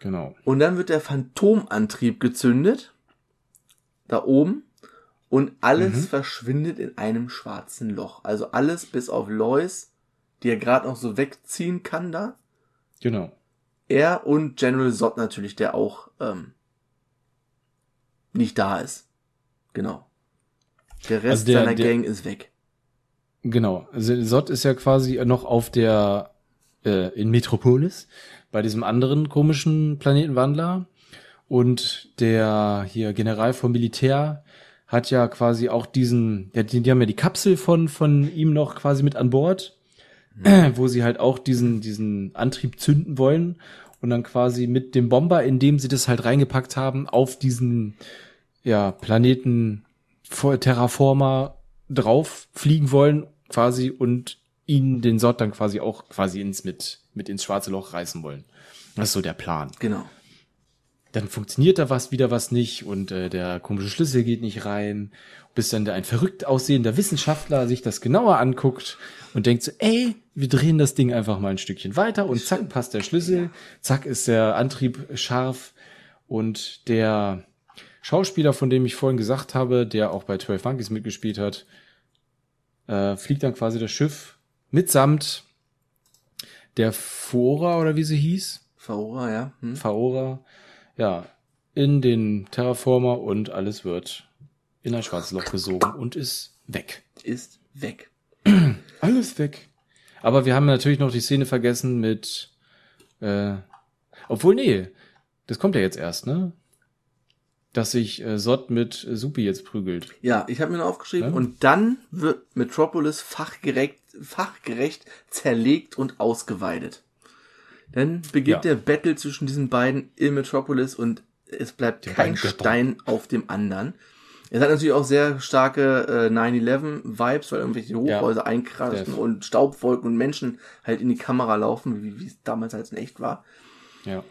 Genau. und dann wird der Phantomantrieb gezündet da oben und alles verschwindet in einem schwarzen Loch. Also alles bis auf Lois, die er gerade noch so wegziehen kann da, Genau. Er und General Zod natürlich, der auch ähm, nicht da ist. Genau. Der Rest Also der- seiner der- Gang ist weg. Genau. Also Sot ist ja quasi noch auf der äh, in Metropolis bei diesem anderen komischen Planetenwandler und der hier General vom Militär hat ja quasi auch diesen, ja, die, die haben ja die Kapsel von von ihm noch quasi mit an Bord, wo sie halt auch diesen diesen Antrieb zünden wollen und dann quasi mit dem Bomber, in dem sie das halt reingepackt haben, auf diesen ja Planeten Terraformer drauf fliegen wollen, quasi, und ihn, den Sort dann quasi auch quasi ins mit, mit ins schwarze Loch reißen wollen. Das ist so der Plan. Genau. Dann funktioniert da was, wieder was nicht und äh, der komische Schlüssel geht nicht rein, bis dann der ein verrückt aussehender Wissenschaftler sich das genauer anguckt und denkt so, ey, wir drehen das Ding einfach mal ein Stückchen weiter und zack passt der Schlüssel, zack ist der Antrieb scharf. Und der Schauspieler, von dem ich vorhin gesagt habe, der auch bei 12 Monkeys mitgespielt hat, äh, fliegt dann quasi das Schiff mitsamt der Fora oder wie sie hieß, Faora, ja. Hm? Faora, ja, in den Terraformer und alles wird in ein schwarzes Loch gesogen und ist weg. Ist weg. Alles weg. Aber wir haben natürlich noch die Szene vergessen mit, äh, obwohl, nee, das kommt ja jetzt erst, ne? Dass sich äh, Sot mit äh, Supi jetzt prügelt. Ja, ich habe mir noch aufgeschrieben. Ja. Und dann wird Metropolis fachgerecht, fachgerecht zerlegt und ausgeweidet. Dann beginnt Ja. der Battle zwischen diesen beiden in Metropolis und es bleibt kein. Stein auf dem anderen. Es hat natürlich auch sehr starke äh, 9-11-Vibes, weil irgendwelche Hochhäuser einkraschen Def. und Staubwolken und Menschen halt in die Kamera laufen, wie, es damals halt in echt war. Ja.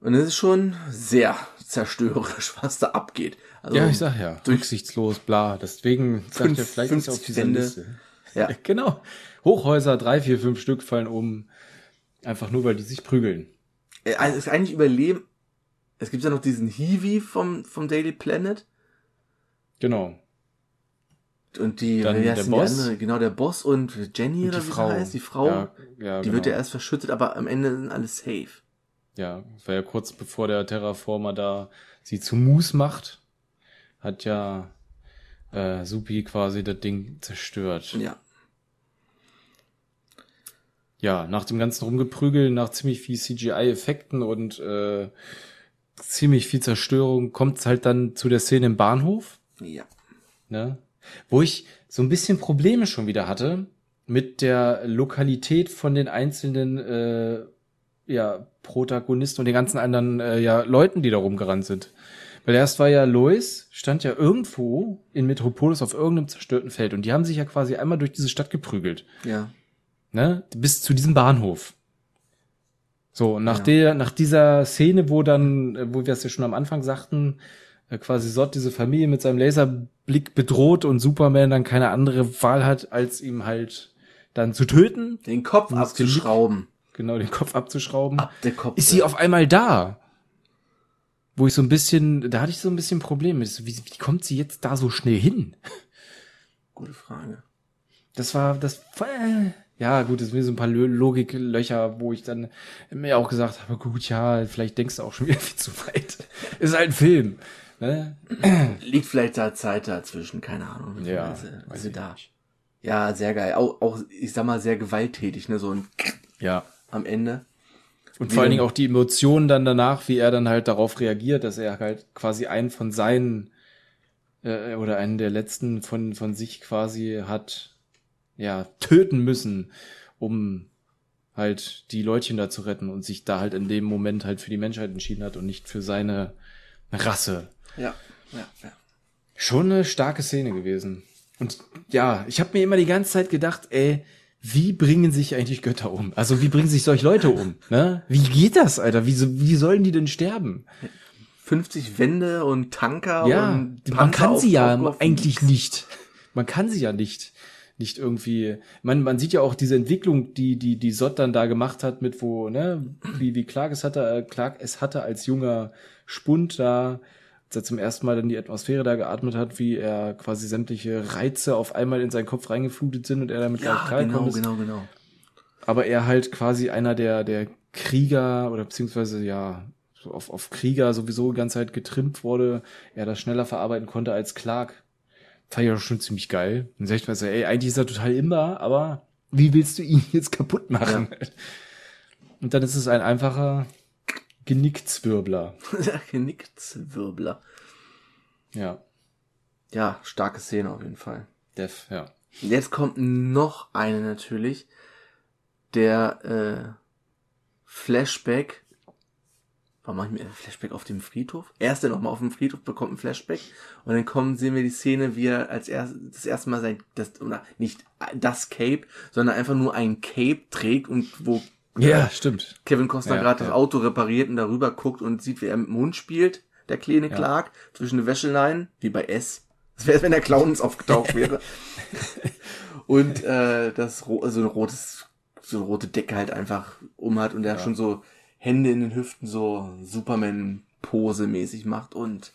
Und es ist schon sehr zerstörerisch, was da abgeht. Also, Ja, ich sag ja, rücksichtslos, bla. Deswegen sagt er vielleicht er auf 50 dieser Wände. Liste. Ja. Genau. Hochhäuser, drei, vier, fünf Stück fallen um. Einfach nur, weil die sich prügeln. Äh, Also es ist eigentlich Überleben. Es gibt ja noch diesen Hiwi vom, vom Daily Planet. Genau. Und die, Dann wie der heißt Boss. die andere? Genau, der Boss und Jenny Und oder die wie Frau. heißt, die Frau. Ja, ja, die genau. wird ja erst verschüttet, aber am Ende sind alle safe. Ja, war ja kurz bevor der Terraformer da sie zu Mus macht, hat ja äh, Supi quasi das Ding zerstört. Ja. Ja, nach dem ganzen Rumgeprügeln, nach ziemlich viel CGI-Effekten und äh, ziemlich viel Zerstörung kommt's halt dann zu der Szene im Bahnhof. Ja. ne? Wo ich so ein bisschen Probleme schon wieder hatte mit der Lokalität von den einzelnen äh, ja, Protagonisten und den ganzen anderen äh, ja, Leuten, die da rumgerannt sind. Weil erst war ja Lois, stand ja irgendwo in Metropolis auf irgendeinem zerstörten Feld und die haben sich ja quasi einmal durch diese Stadt geprügelt, Ja. Ne? Bis zu diesem Bahnhof. So, und nach Ja. der, nach dieser Szene, wo dann, wo wir es ja schon am Anfang sagten, äh, quasi Sott diese Familie mit seinem Laserblick bedroht und Superman dann keine andere Wahl hat, als ihm halt dann zu töten, Den Kopf abzuschrauben. genau den Kopf abzuschrauben, Ab der Kopf. ist sie auf einmal da. Wo ich so ein bisschen, da hatte ich so ein bisschen Probleme. Wie, wie kommt sie jetzt da so schnell hin? Gute Frage. Das war, das, äh, ja, gut, es sind so ein paar Lo- Logiklöcher, wo ich dann mir auch gesagt habe, gut, ja, vielleicht denkst du auch schon wieder viel zu weit. Ist halt ein Film. Ne? Liegt vielleicht da Zeit dazwischen, keine Ahnung. Ja, sie ich da. nicht. Ja, sehr geil. Auch, auch, ich sag mal, sehr gewalttätig, ne, so ein Ja. am Ende. Und Wie vor allen? Dingen auch die Emotionen dann danach, wie er dann halt darauf reagiert, dass er halt quasi einen von seinen äh, oder einen der letzten von, von sich quasi hat ja töten müssen, um halt die Leutchen da zu retten und sich da halt in dem Moment halt für die Menschheit entschieden hat und nicht für seine Rasse. Ja, ja, ja. Schon eine starke Szene gewesen. Und ja, ich habe mir immer die ganze Zeit gedacht, ey, wie bringen sich eigentlich Götter um? Also wie bringen sich solche Leute um? Ne? Wie geht das, Alter? Wie, wie sollen die denn sterben? 50 Wände und Tanker Ja, und man Panzer kann sie ja eigentlich nicht. Man kann sie ja nicht. Nicht irgendwie. Man, man sieht ja auch diese Entwicklung, die, die, die Sott dann da gemacht hat, mit wo, ne, wie, wie Clark es hatte, äh, Clark es hatte als junger Spund da, als er zum ersten Mal dann die Atmosphäre da geatmet hat, wie er quasi sämtliche Reize auf einmal in seinen Kopf reingeflutet sind und er damit gar nicht Ja, genau, ist. genau, genau. Aber er halt quasi einer der, der Krieger oder beziehungsweise ja auf, auf Krieger sowieso die ganze Zeit getrimmt wurde, er das schneller verarbeiten konnte als Clark. Fand ich auch schon ziemlich geil. Dann sag ich mal so, ey, eigentlich ist er total imbar, aber wie willst du ihn jetzt kaputt machen? Ja. Und dann ist es ein einfacher Genickzwirbler. Genickzwirbler. Ja. Ja, starke Szene auf jeden Fall. Def, ja. Jetzt kommt noch eine natürlich. Der äh, Flashback. Warum mache ich mir ein Flashback auf dem Friedhof? Er ist dann nochmal auf dem Friedhof, bekommt ein Flashback und dann kommen, sehen wir die Szene, wie er als erst, das erste Mal sein, das, oder nicht das Cape, sondern einfach nur ein Cape trägt und wo ja, stimmt. Kevin Costner ja, gerade ja. das Auto repariert und darüber guckt und sieht, wie er mit dem Hund spielt, der kleine Clark, zwischen den Wäscheleien, wie bei S. Das wäre, wenn der Clown uns aufgetaucht wäre. und äh, das so ein rotes, so eine rote Decke halt einfach um hat und der schon so Hände in den Hüften so Superman-Pose mäßig macht und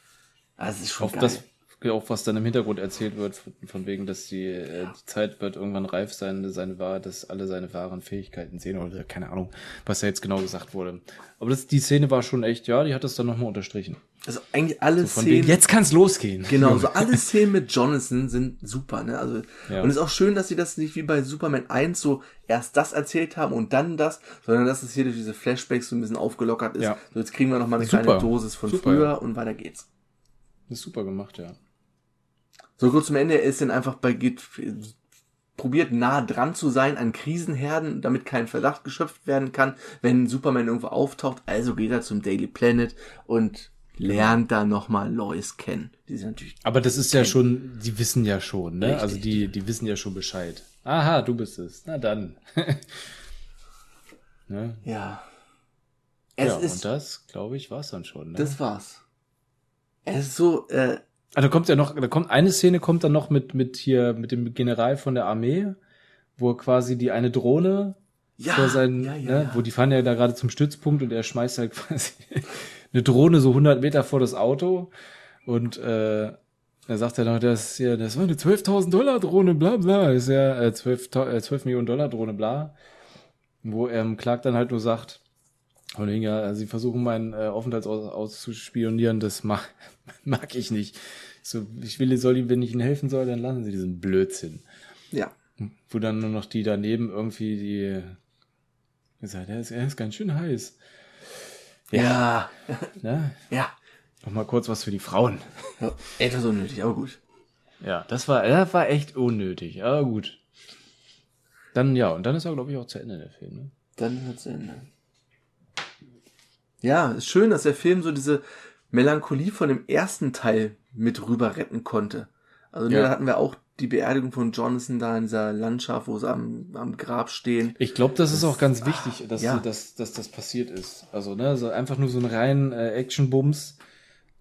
also es ist schon Auf geil. Das auch was dann im Hintergrund erzählt wird, von, wegen, dass die, äh, die Zeit wird irgendwann reif sein, seine wahr, dass alle seine wahren Fähigkeiten sehen oder keine Ahnung, was da jetzt genau gesagt wurde. Aber das, die Szene war schon echt, ja, die hat das dann nochmal unterstrichen. Also eigentlich alle so Szenen. Jetzt kann's losgehen. Genau, so alle Szenen mit Jonathan sind super, ne? Also, ja. und es ist auch schön, dass sie das nicht wie bei Superman 1 so erst das erzählt haben und dann das, sondern dass es hier durch diese Flashbacks so ein bisschen aufgelockert ist. Ja. So, jetzt kriegen wir nochmal eine super. kleine Dosis von super, früher ja. und weiter geht's. Das ist super gemacht, ja. So kurz zum Ende, er ist dann einfach bei geht, probiert nah dran zu sein an Krisenherden, damit kein Verdacht geschöpft werden kann, wenn Superman irgendwo auftaucht. Also geht er zum Daily Planet und lernt da nochmal Lois kennen. Die sind natürlich. Aber das ist ja schon, die wissen ja schon, ne? Richtig. Also die, die wissen ja schon Bescheid. Aha, du bist es. Na dann. ne? Ja. Es ja, ist, und das, glaube ich, war's dann schon. Ne? Das war's. Es ist so, äh, also kommt ja noch, da kommt eine Szene kommt dann noch mit mit hier mit dem General von der Armee, wo quasi die eine Drohne ja, vor seinen, ja, ja, ne, wo die fahren ja da gerade zum Stützpunkt und er schmeißt halt quasi eine Drohne so 100 Meter vor das Auto und äh, da sagt er noch, das ja, das war eine 12.000 Dollar Drohne, bla bla, ist ja äh, 12, äh, 12 Millionen Dollar Drohne, bla, wo ähm, Clark dann halt nur sagt, und ja, sie versuchen meinen äh, Aufenthaltsort auszuspionieren, das mag, mag ich nicht. So, ich will, soll ihm, wenn ich ihnen helfen soll, dann lassen sie diesen Blödsinn. Ja. Wo dann nur noch die daneben irgendwie die gesagt, er ist, er ist ganz schön heiß. Ja. Ja. Ne? ja. Noch mal kurz was für die Frauen. Ja, etwas unnötig, aber gut. Ja, das war, das war echt unnötig, aber gut. Dann, ja, und dann ist er, glaube ich, auch zu Ende, der Film, ne? Dann ist er zu Ende. Ja, ist schön, dass der Film so diese Melancholie von dem ersten Teil mit rüber retten konnte. Also ne, ja. da hatten wir auch die Beerdigung von Jonathan da in dieser Landschaft, wo sie am, am Grab stehen. Ich glaube, das, das, ist auch ganz wichtig, dass, ja. dass, dass das passiert ist. Also, ne, so einfach nur so ein rein äh, Action-Bums.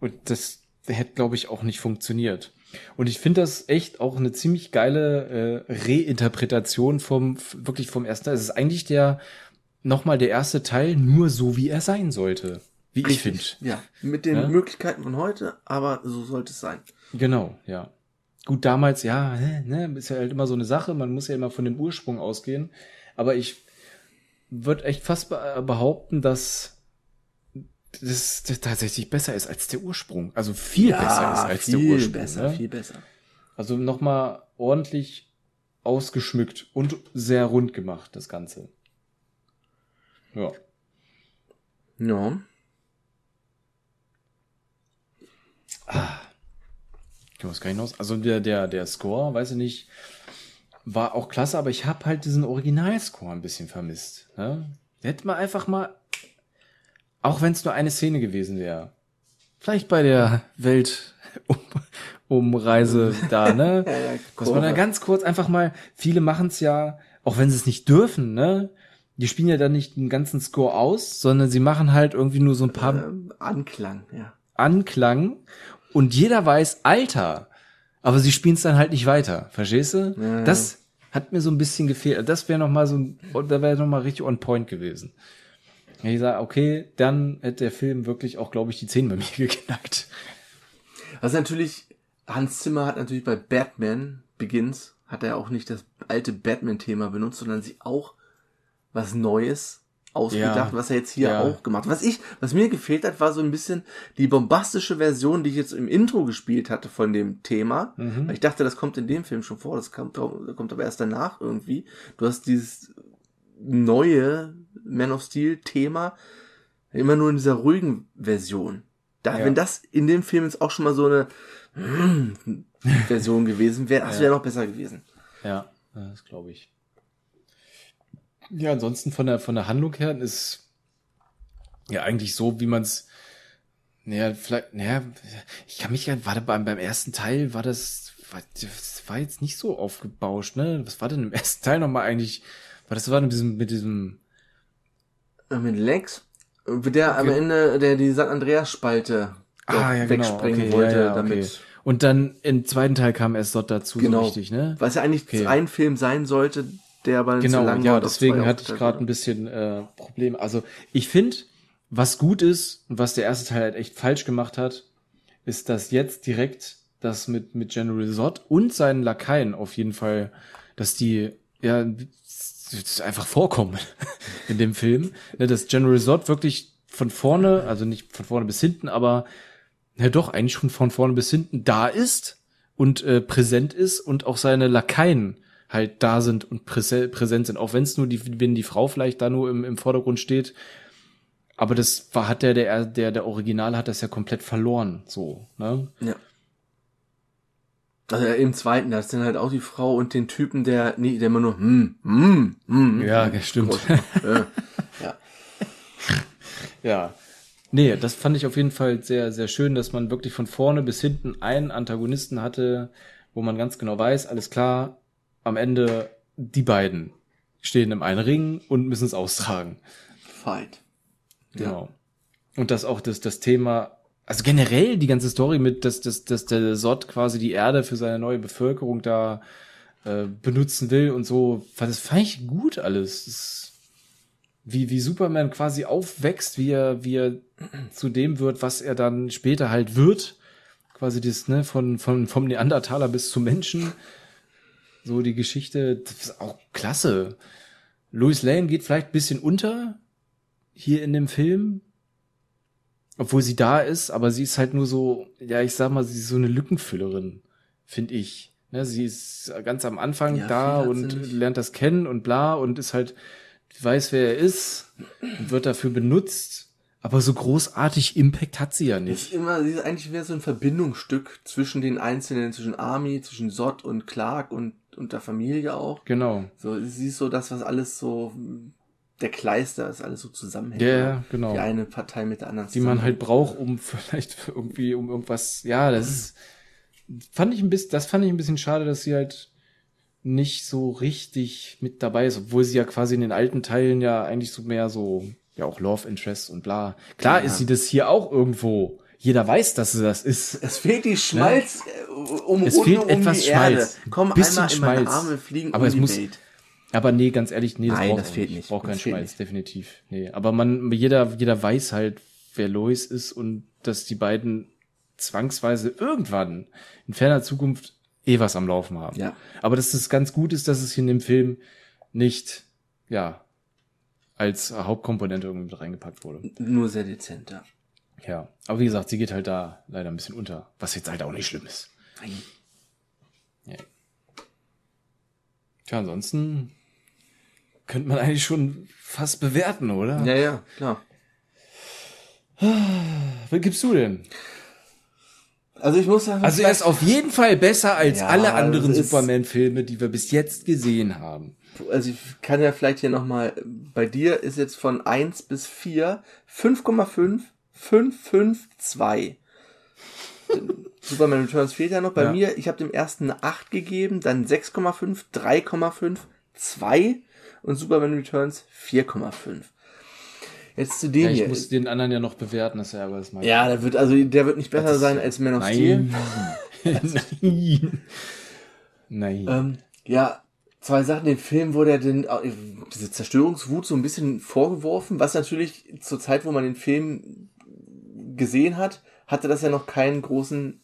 Und das hätte, glaube ich, auch nicht funktioniert. Und ich finde das echt auch eine ziemlich geile äh, Reinterpretation vom, wirklich vom ersten Teil. Es ist eigentlich der, nochmal der erste Teil nur so, wie er sein sollte. Wie ich finde. Ja, mit den ja? Möglichkeiten von heute, aber so sollte es sein. Genau, ja. Gut, damals, ja, ne, ist ja halt immer so eine Sache, man muss ja immer von dem Ursprung ausgehen. Aber ich würde echt fast behaupten, dass das, das tatsächlich besser ist als der Ursprung. Also viel ja, besser ist als der Ursprung. Viel besser, ne? viel besser. Also nochmal ordentlich ausgeschmückt und sehr rund gemacht, das Ganze. Ja. Ja. Ah. Ich weiß gar nicht aus. Also der, der, der Score, weiß ich nicht, war auch klasse, aber ich habe halt diesen Originalscore ein bisschen vermisst. Ne? Hätte man einfach mal, auch wenn es nur eine Szene gewesen wäre, vielleicht bei der Weltumreise da, ne? ja, ja, Dass man da ganz kurz einfach mal, viele machen es ja, auch wenn sie es nicht dürfen, ne? die spielen ja dann nicht den ganzen Score aus, sondern sie machen halt irgendwie nur so ein paar äh, Anklang, ja. Anklang und jeder weiß, Alter, aber sie spielen es dann halt nicht weiter, verstehst du? Ja, das hat mir so ein bisschen gefehlt. Das wäre noch mal so, da wäre noch mal richtig on point gewesen. Ich sage, okay, dann hätte der Film wirklich auch, glaube ich, die Zehn bei mir geknackt. Was natürlich, Hans Zimmer hat natürlich bei Batman Begins, hat er auch nicht das alte Batman-Thema benutzt, sondern sie auch was Neues ausgedacht, Ja. was er jetzt hier Ja. auch gemacht hat. Was ich, was mir gefehlt hat, war so ein bisschen die bombastische Version, die ich jetzt im Intro gespielt hatte von dem Thema. Mhm. Weil ich dachte, das kommt in dem Film schon vor, das kommt, kommt aber erst danach irgendwie. Du hast dieses neue Man of Steel Thema immer nur in dieser ruhigen Version. Da, Ja. wenn das in dem Film jetzt auch schon mal so eine Version gewesen wäre, das Ja. wäre noch besser gewesen. Ja, das glaube ich. Ja, ansonsten von der, von der Handlung her ist ja eigentlich so, wie man es, naja, vielleicht, naja, ich kann mich ja, war da beim, beim ersten Teil, war das, war, das war jetzt nicht so aufgebauscht, ne? Was war denn im ersten Teil nochmal eigentlich? War das war mit diesem, mit diesem, Äh, Mit Lex, äh, der am Okay. Ende, der die San Andreas Spalte ah, ja, genau, wegsprengen okay, wollte, ja, ja, okay. damit. Und dann im zweiten Teil kam erst dort dazu, Genau. so richtig, ne? Was ja eigentlich Okay. ein Film sein sollte, der aber Genau, lang ja, war, deswegen hatte ich gerade ein bisschen äh, Probleme. Also ich finde, was gut ist und was der erste Teil halt echt falsch gemacht hat, ist, dass jetzt direkt das mit, mit General Zod und seinen Lakaien auf jeden Fall, dass die ja einfach vorkommen in dem Film. Ne, dass General Zod wirklich von vorne, also nicht von vorne bis hinten, aber ja doch eigentlich schon von vorne bis hinten da ist und äh, präsent ist und auch seine Lakaien halt da sind und präse präsent sind, auch wenn es nur die, wenn die Frau vielleicht da nur im, im Vordergrund steht. Aber das war, hat der, der, der, der Original hat das ja komplett verloren, so, ne? Ja. Also im zweiten, da ist dann halt auch die Frau und den Typen, der, nee, der immer nur, hm, hm, hm. Ja, das stimmt. Ja. ja. Ja. Nee, das fand ich auf jeden Fall sehr, sehr schön, dass man wirklich von vorne bis hinten einen Antagonisten hatte, wo man ganz genau weiß, alles klar, am Ende die beiden stehen im einen Ring und müssen es austragen. Fight. Genau. Und dass auch das, das Thema, also generell die ganze Story mit, dass, dass, dass der Sod quasi die Erde für seine neue Bevölkerung da äh, benutzen will und so, das fand ich gut alles. Das, wie, wie Superman quasi aufwächst, wie er, wie er zu dem wird, was er dann später halt wird. Quasi das, ne, von, von, vom Neandertaler bis zum Menschen. So die Geschichte, das ist auch klasse. Louis Lane geht vielleicht ein bisschen unter hier in dem Film. Obwohl sie da ist, aber sie ist halt nur so, ja, ich sag mal, sie ist so eine Lückenfüllerin, finde ich. Ne, sie ist ganz am Anfang Ja, da und lernt das kennen und bla und ist halt, weiß, wer er ist und wird dafür benutzt. Aber so großartig Impact hat sie ja nicht. ist immer, sie ist eigentlich mehr so ein Verbindungsstück zwischen den Einzelnen, zwischen Army, zwischen Sod und Clark und, und der Familie auch. Genau. So, sie ist so das, was alles so, der Kleister ist, alles so zusammenhängt. Ja, ja, genau. Die eine Partei mit der anderen die man halt braucht, um vielleicht irgendwie um irgendwas. Ja, das ist, fand ich ein bisschen, das fand ich ein bisschen schade, dass sie halt nicht so richtig mit dabei ist, obwohl sie ja quasi in den alten Teilen ja eigentlich so mehr so ja auch Love Interest und bla. Klar Ja. ist sie das hier auch irgendwo. Jeder weiß, dass sie das ist. Es fehlt die Schmalz äh, um Es fehlt um etwas die Erde. Schmalz. Komm Bisschen einmal in meine Schmalz. Arme, fliegen Aber um es muss- Welt. Aber nee, ganz ehrlich, nee, das Nein, braucht das fehlt nicht. Braucht keinen Schmalz, nicht. definitiv. Nee, aber man, jeder, jeder weiß halt, wer Lois ist und dass die beiden zwangsweise irgendwann in ferner Zukunft eh was am Laufen haben. Ja. Aber dass es ganz gut ist, dass es hier in dem Film nicht, ja, als Hauptkomponente irgendwie mit reingepackt wurde. Nur sehr dezent, ja. Aber wie gesagt, sie geht halt da leider ein bisschen unter. Was jetzt halt auch nicht schlimm ist. Ja. Tja, ansonsten könnte man eigentlich schon fast bewerten, oder? Ja, ja, klar. Was gibst du denn? Also ich muss sagen, Also er ist auf jeden Fall besser als Ja, alle anderen Superman-Filme, die wir bis jetzt gesehen haben. also ich kann ja vielleicht hier nochmal, bei dir ist jetzt von 1 bis 4 5,5, 5, 5, 2. Superman Returns fehlt ja noch. Bei Ja. mir, ich habe dem ersten eine 8 gegeben, dann 6,5, 3,5, 2 und Superman Returns 4,5. Jetzt zu dem Ja, ich hier. muss den anderen ja noch bewerten, das ist ja aber das mal. ja, der wird, also der wird nicht besser sein als Man of Steel. Nein. Nein. Nein. Ähm, ja, zwei Sachen. Dem Film wurde ja den, äh, diese Zerstörungswut so ein bisschen vorgeworfen, was natürlich zur Zeit, wo man den Film gesehen hat, hatte das ja noch keinen großen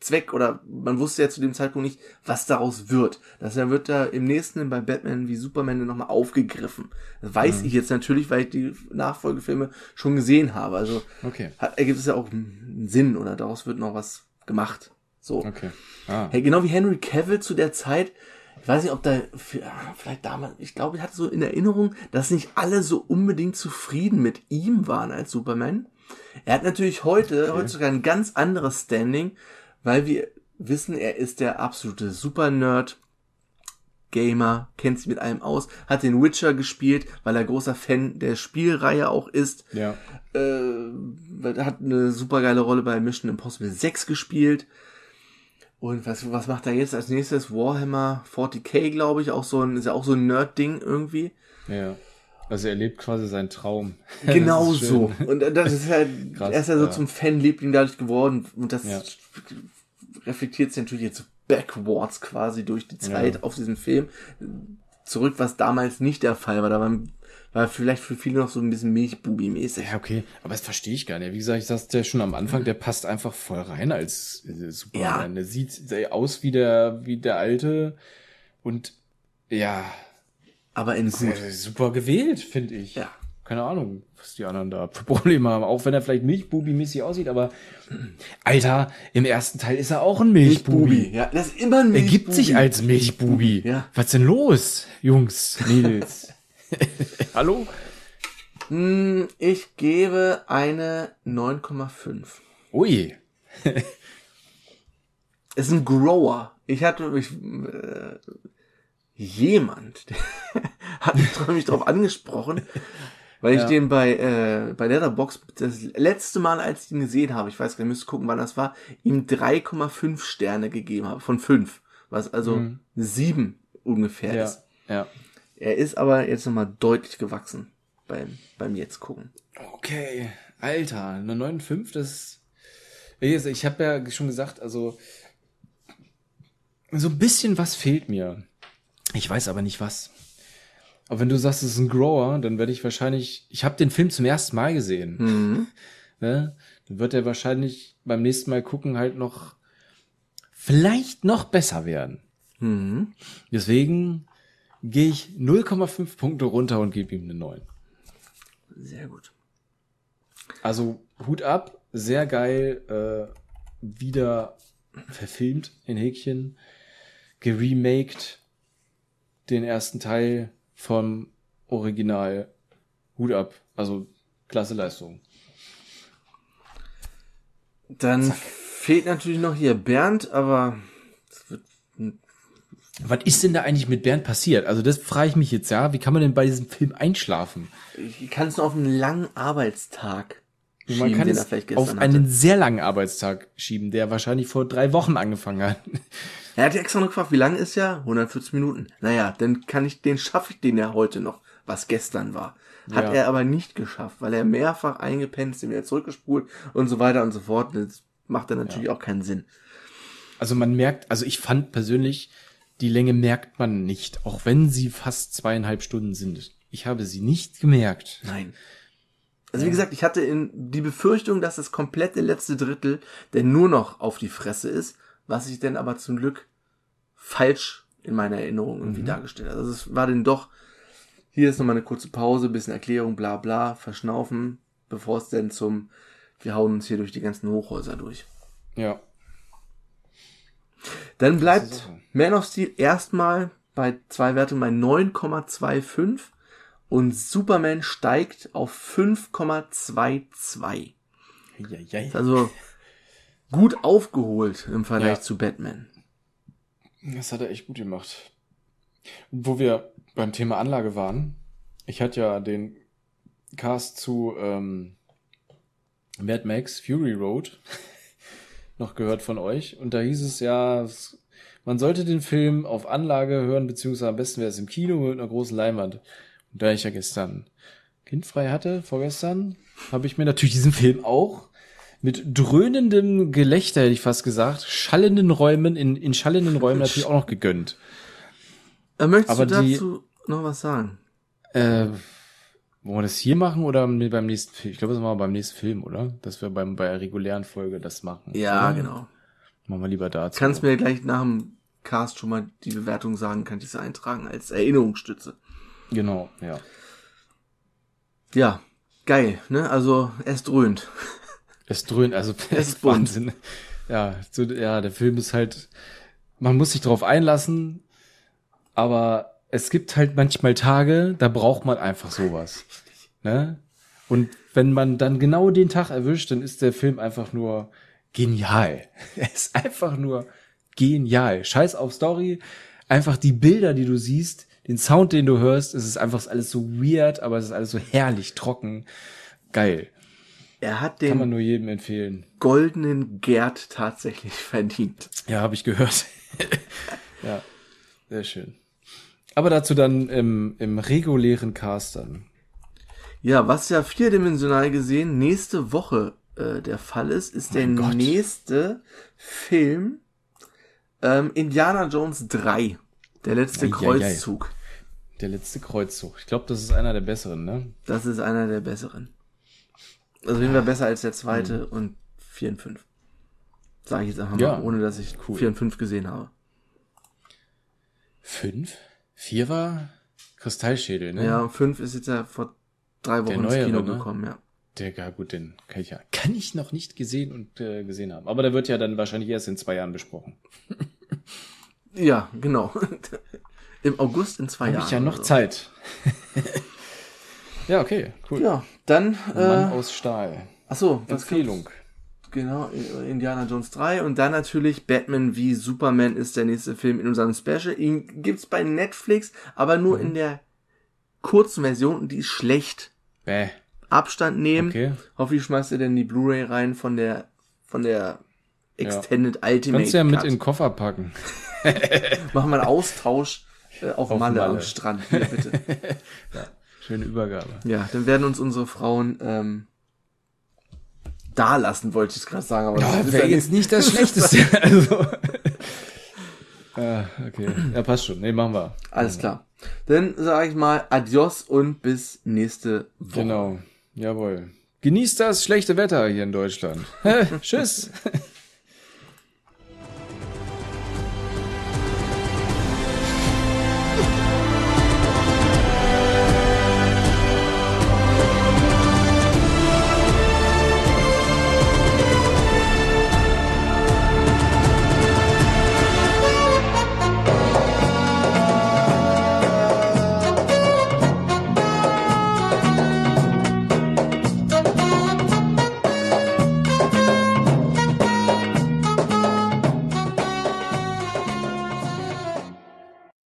Zweck oder man wusste ja zu dem Zeitpunkt nicht, was daraus wird. Das wird da im nächsten bei Batman wie Superman nochmal aufgegriffen. Das weiß mhm. ich jetzt natürlich, weil ich die Nachfolgefilme schon gesehen habe. Also okay. hat, ergibt es ja auch einen Sinn oder daraus wird noch was gemacht. So. Okay. Ah. Hey, genau wie Henry Cavill zu der Zeit, ich weiß nicht, ob da, vielleicht damals, ich glaube, ich hatte so in Erinnerung, dass nicht alle so unbedingt zufrieden mit ihm waren als Superman. Er hat natürlich heute, okay. heutzutage ein ganz anderes Standing, weil wir wissen, er ist der absolute Super-Nerd, Gamer, kennt sich mit allem aus, hat den Witcher gespielt, weil er großer Fan der Spielreihe auch ist. Ja. Äh, hat eine super geile Rolle bei Mission Impossible 6 gespielt. Und was, was macht er jetzt als nächstes? Warhammer 40k, glaube ich, auch so ein, ist ja auch so ein Nerd-Ding irgendwie. Ja. Also er lebt quasi seinen Traum. Genau so. Und das ist halt, Krass, er ist ja so zum Fanliebling dadurch geworden. Und das ja. reflektiert sich natürlich jetzt backwards quasi durch die Zeit ja. auf diesen Film. Zurück, was damals nicht der Fall war. Da waren war vielleicht für viele noch so ein bisschen Milchbubi-mäßig. Ja, okay, aber das verstehe ich gar nicht. Wie gesagt, ich sagte ja schon am Anfang, der passt einfach voll rein als äh, Superman. Ja. Der sieht aus wie der, wie der alte und ja. Aber in gut. Super gewählt, finde ich. Ja. Keine Ahnung, was die anderen da für Probleme haben. Auch wenn er vielleicht Milchbubi-mäßig aussieht, aber Alter, im ersten Teil ist er auch ein Milchbubi. Milchbubi. Ja, das ist immer ein Milchbubi. Er gibt sich als Milchbubi. Ja. Was denn los, Jungs, Mädels? Hallo? Hm, ich gebe eine 9,5. Ui. ist ein Grower. Ich hatte mich, äh, jemand hat mich darauf angesprochen, weil ich ja. den bei, äh, bei Letterbox das letzte Mal, als ich ihn gesehen habe, ich weiß gar nicht, müsste gucken, wann das war, ihm 3,5 Sterne gegeben habe, von 5. Was also mhm. 7 ungefähr ja. ist. Ja. Er ist aber jetzt nochmal deutlich gewachsen beim, beim jetzt gucken. Okay, Alter, eine 9,5, das ist, ich habe ja schon gesagt, also so ein bisschen was fehlt mir. Ich weiß aber nicht was. Aber wenn du sagst, es ist ein Grower, dann werde ich wahrscheinlich, ich habe den Film zum ersten Mal gesehen. Mhm. ne? Dann wird er wahrscheinlich beim nächsten Mal gucken halt noch vielleicht noch besser werden. Mhm. Deswegen gehe ich 0,5 Punkte runter und gebe ihm eine 9. Sehr gut. Also Hut ab, sehr geil, äh, wieder verfilmt in Häkchen, geremaked den ersten Teil vom Original. Hut ab, also klasse Leistung. Dann Zack. fehlt natürlich noch hier Bernd, aber was ist denn da eigentlich mit Bernd passiert? Also das frage ich mich jetzt, ja. Wie kann man denn bei diesem Film einschlafen? Ich kann es nur auf einen langen Arbeitstag schieben, man kann es auf hatte. einen sehr langen Arbeitstag schieben, der wahrscheinlich vor drei Wochen angefangen hat. Er hat ja extra noch gefragt, wie lang ist ja? 140 Minuten. Naja, dann kann ich, den schaffe ich den ja heute noch, was gestern war. Hat ja. er aber nicht geschafft, weil er mehrfach eingepennt ist, wieder zurückgespult und so weiter und so fort. Das macht dann natürlich ja. auch keinen Sinn. Also man merkt, also ich fand persönlich, die Länge merkt man nicht, auch wenn sie fast zweieinhalb Stunden sind. Ich habe sie nicht gemerkt. Nein. Also wie gesagt, ich hatte in die Befürchtung, dass das komplette letzte Drittel denn nur noch auf die Fresse ist, was ich denn aber zum Glück falsch in meiner Erinnerung irgendwie mhm. dargestellt habe. Also es war denn doch, hier ist nochmal eine kurze Pause, bisschen Erklärung, bla bla, verschnaufen, bevor es denn zum, wir hauen uns hier durch die ganzen Hochhäuser durch. Ja. Dann bleibt Man of Steel erstmal bei zwei Wertungen bei 9,25 und Superman steigt auf 5,22. Also gut aufgeholt im Vergleich ja. zu Batman. Das hat er echt gut gemacht. Wo wir beim Thema Anlage waren, ich hatte ja den Cast zu ähm, Mad Max Fury Road noch gehört von euch. Und da hieß es ja, man sollte den Film auf Anlage hören, beziehungsweise am besten wäre es im Kino mit einer großen Leinwand. Und da ich ja gestern kindfrei hatte, vorgestern, habe ich mir natürlich diesen Film auch mit dröhnendem Gelächter, hätte ich fast gesagt, schallenden Räumen, in, in schallenden Räumen natürlich auch noch gegönnt. Äh, möchtest Aber du dazu die, noch was sagen? Äh, wollen wir das hier machen oder beim nächsten Film? Ich glaube, das machen wir beim nächsten Film, oder? Dass wir beim, bei der regulären Folge das machen. Ja, oder? genau. Machen wir lieber dazu. Kannst mir gleich nach dem Cast schon mal die Bewertung sagen, kann ich sie eintragen als Erinnerungsstütze. Genau, ja. Ja, geil, ne? Also es dröhnt. Es dröhnt, also Es ist Wahnsinn. Ja, so, ja, der Film ist halt, man muss sich drauf einlassen, aber es gibt halt manchmal Tage, da braucht man einfach sowas. Ne? Und wenn man dann genau den Tag erwischt, dann ist der Film einfach nur genial. Er ist einfach nur genial. Scheiß auf Story, einfach die Bilder, die du siehst, den Sound, den du hörst, es ist einfach alles so weird, aber es ist alles so herrlich trocken. Geil. Er hat Kann man den nur jedem empfehlen. goldenen Gerd tatsächlich verdient. Ja, habe ich gehört. ja, sehr schön. Aber dazu dann im, im regulären Cast dann. Ja, was ja vierdimensional gesehen nächste Woche äh, der Fall ist, ist der Mein Gott. nächste Film ähm, Indiana Jones 3. Der letzte Eieiei. Kreuzzug. Der letzte Kreuzzug. Ich glaube, das ist einer der besseren, ne? Das ist einer der besseren. Also jeden Fall besser als der zweite Hm. und 4 und 5. Sage ich jetzt einfach Ja, mal, ohne dass ich cool. 4 und 5 gesehen habe. Fünf? Vier war Kristallschädel, ne? Ja, 5 ist jetzt ja vor drei Wochen ins neuere, Kino ne? gekommen, ja. Der, ja gut, den kann ich ja, kann ich noch nicht gesehen und äh, gesehen haben. Aber der wird ja dann wahrscheinlich erst in zwei Jahren besprochen. Ja, genau. Im August in zwei Habe Jahren. ich ja noch oder so. Zeit. ja, okay, cool. Ja, dann, Mann äh, aus Stahl. achso, was Empfehlung. Genau, Indiana Jones 3 und dann natürlich Batman wie Superman ist der nächste Film in unserem Special. Ihn gibt's bei Netflix, aber nur Mhm. in der kurzen Version und die ist schlecht. Bäh. Abstand nehmen. Okay. Hoffe ich schmeißt ihr denn die Blu-ray rein von der von der Extended Ultimate Kannst du ja mit Cut. in den Koffer packen. Machen wir einen Austausch äh, auf, Auf Malle, am Malle. Strand. Hier, bitte. Schöne Übergabe. ja, dann werden uns unsere Frauen ähm, da lassen, wollte ich gerade sagen. Aber das Ja, ist wäre jetzt nicht das Schlechteste. also. ah, okay. Ja, passt schon. Nee, machen wir. Alles klar. Dann sage ich mal Adios und bis nächste Woche. Genau. Jawohl. Genießt das schlechte Wetter hier in Deutschland. Tschüss.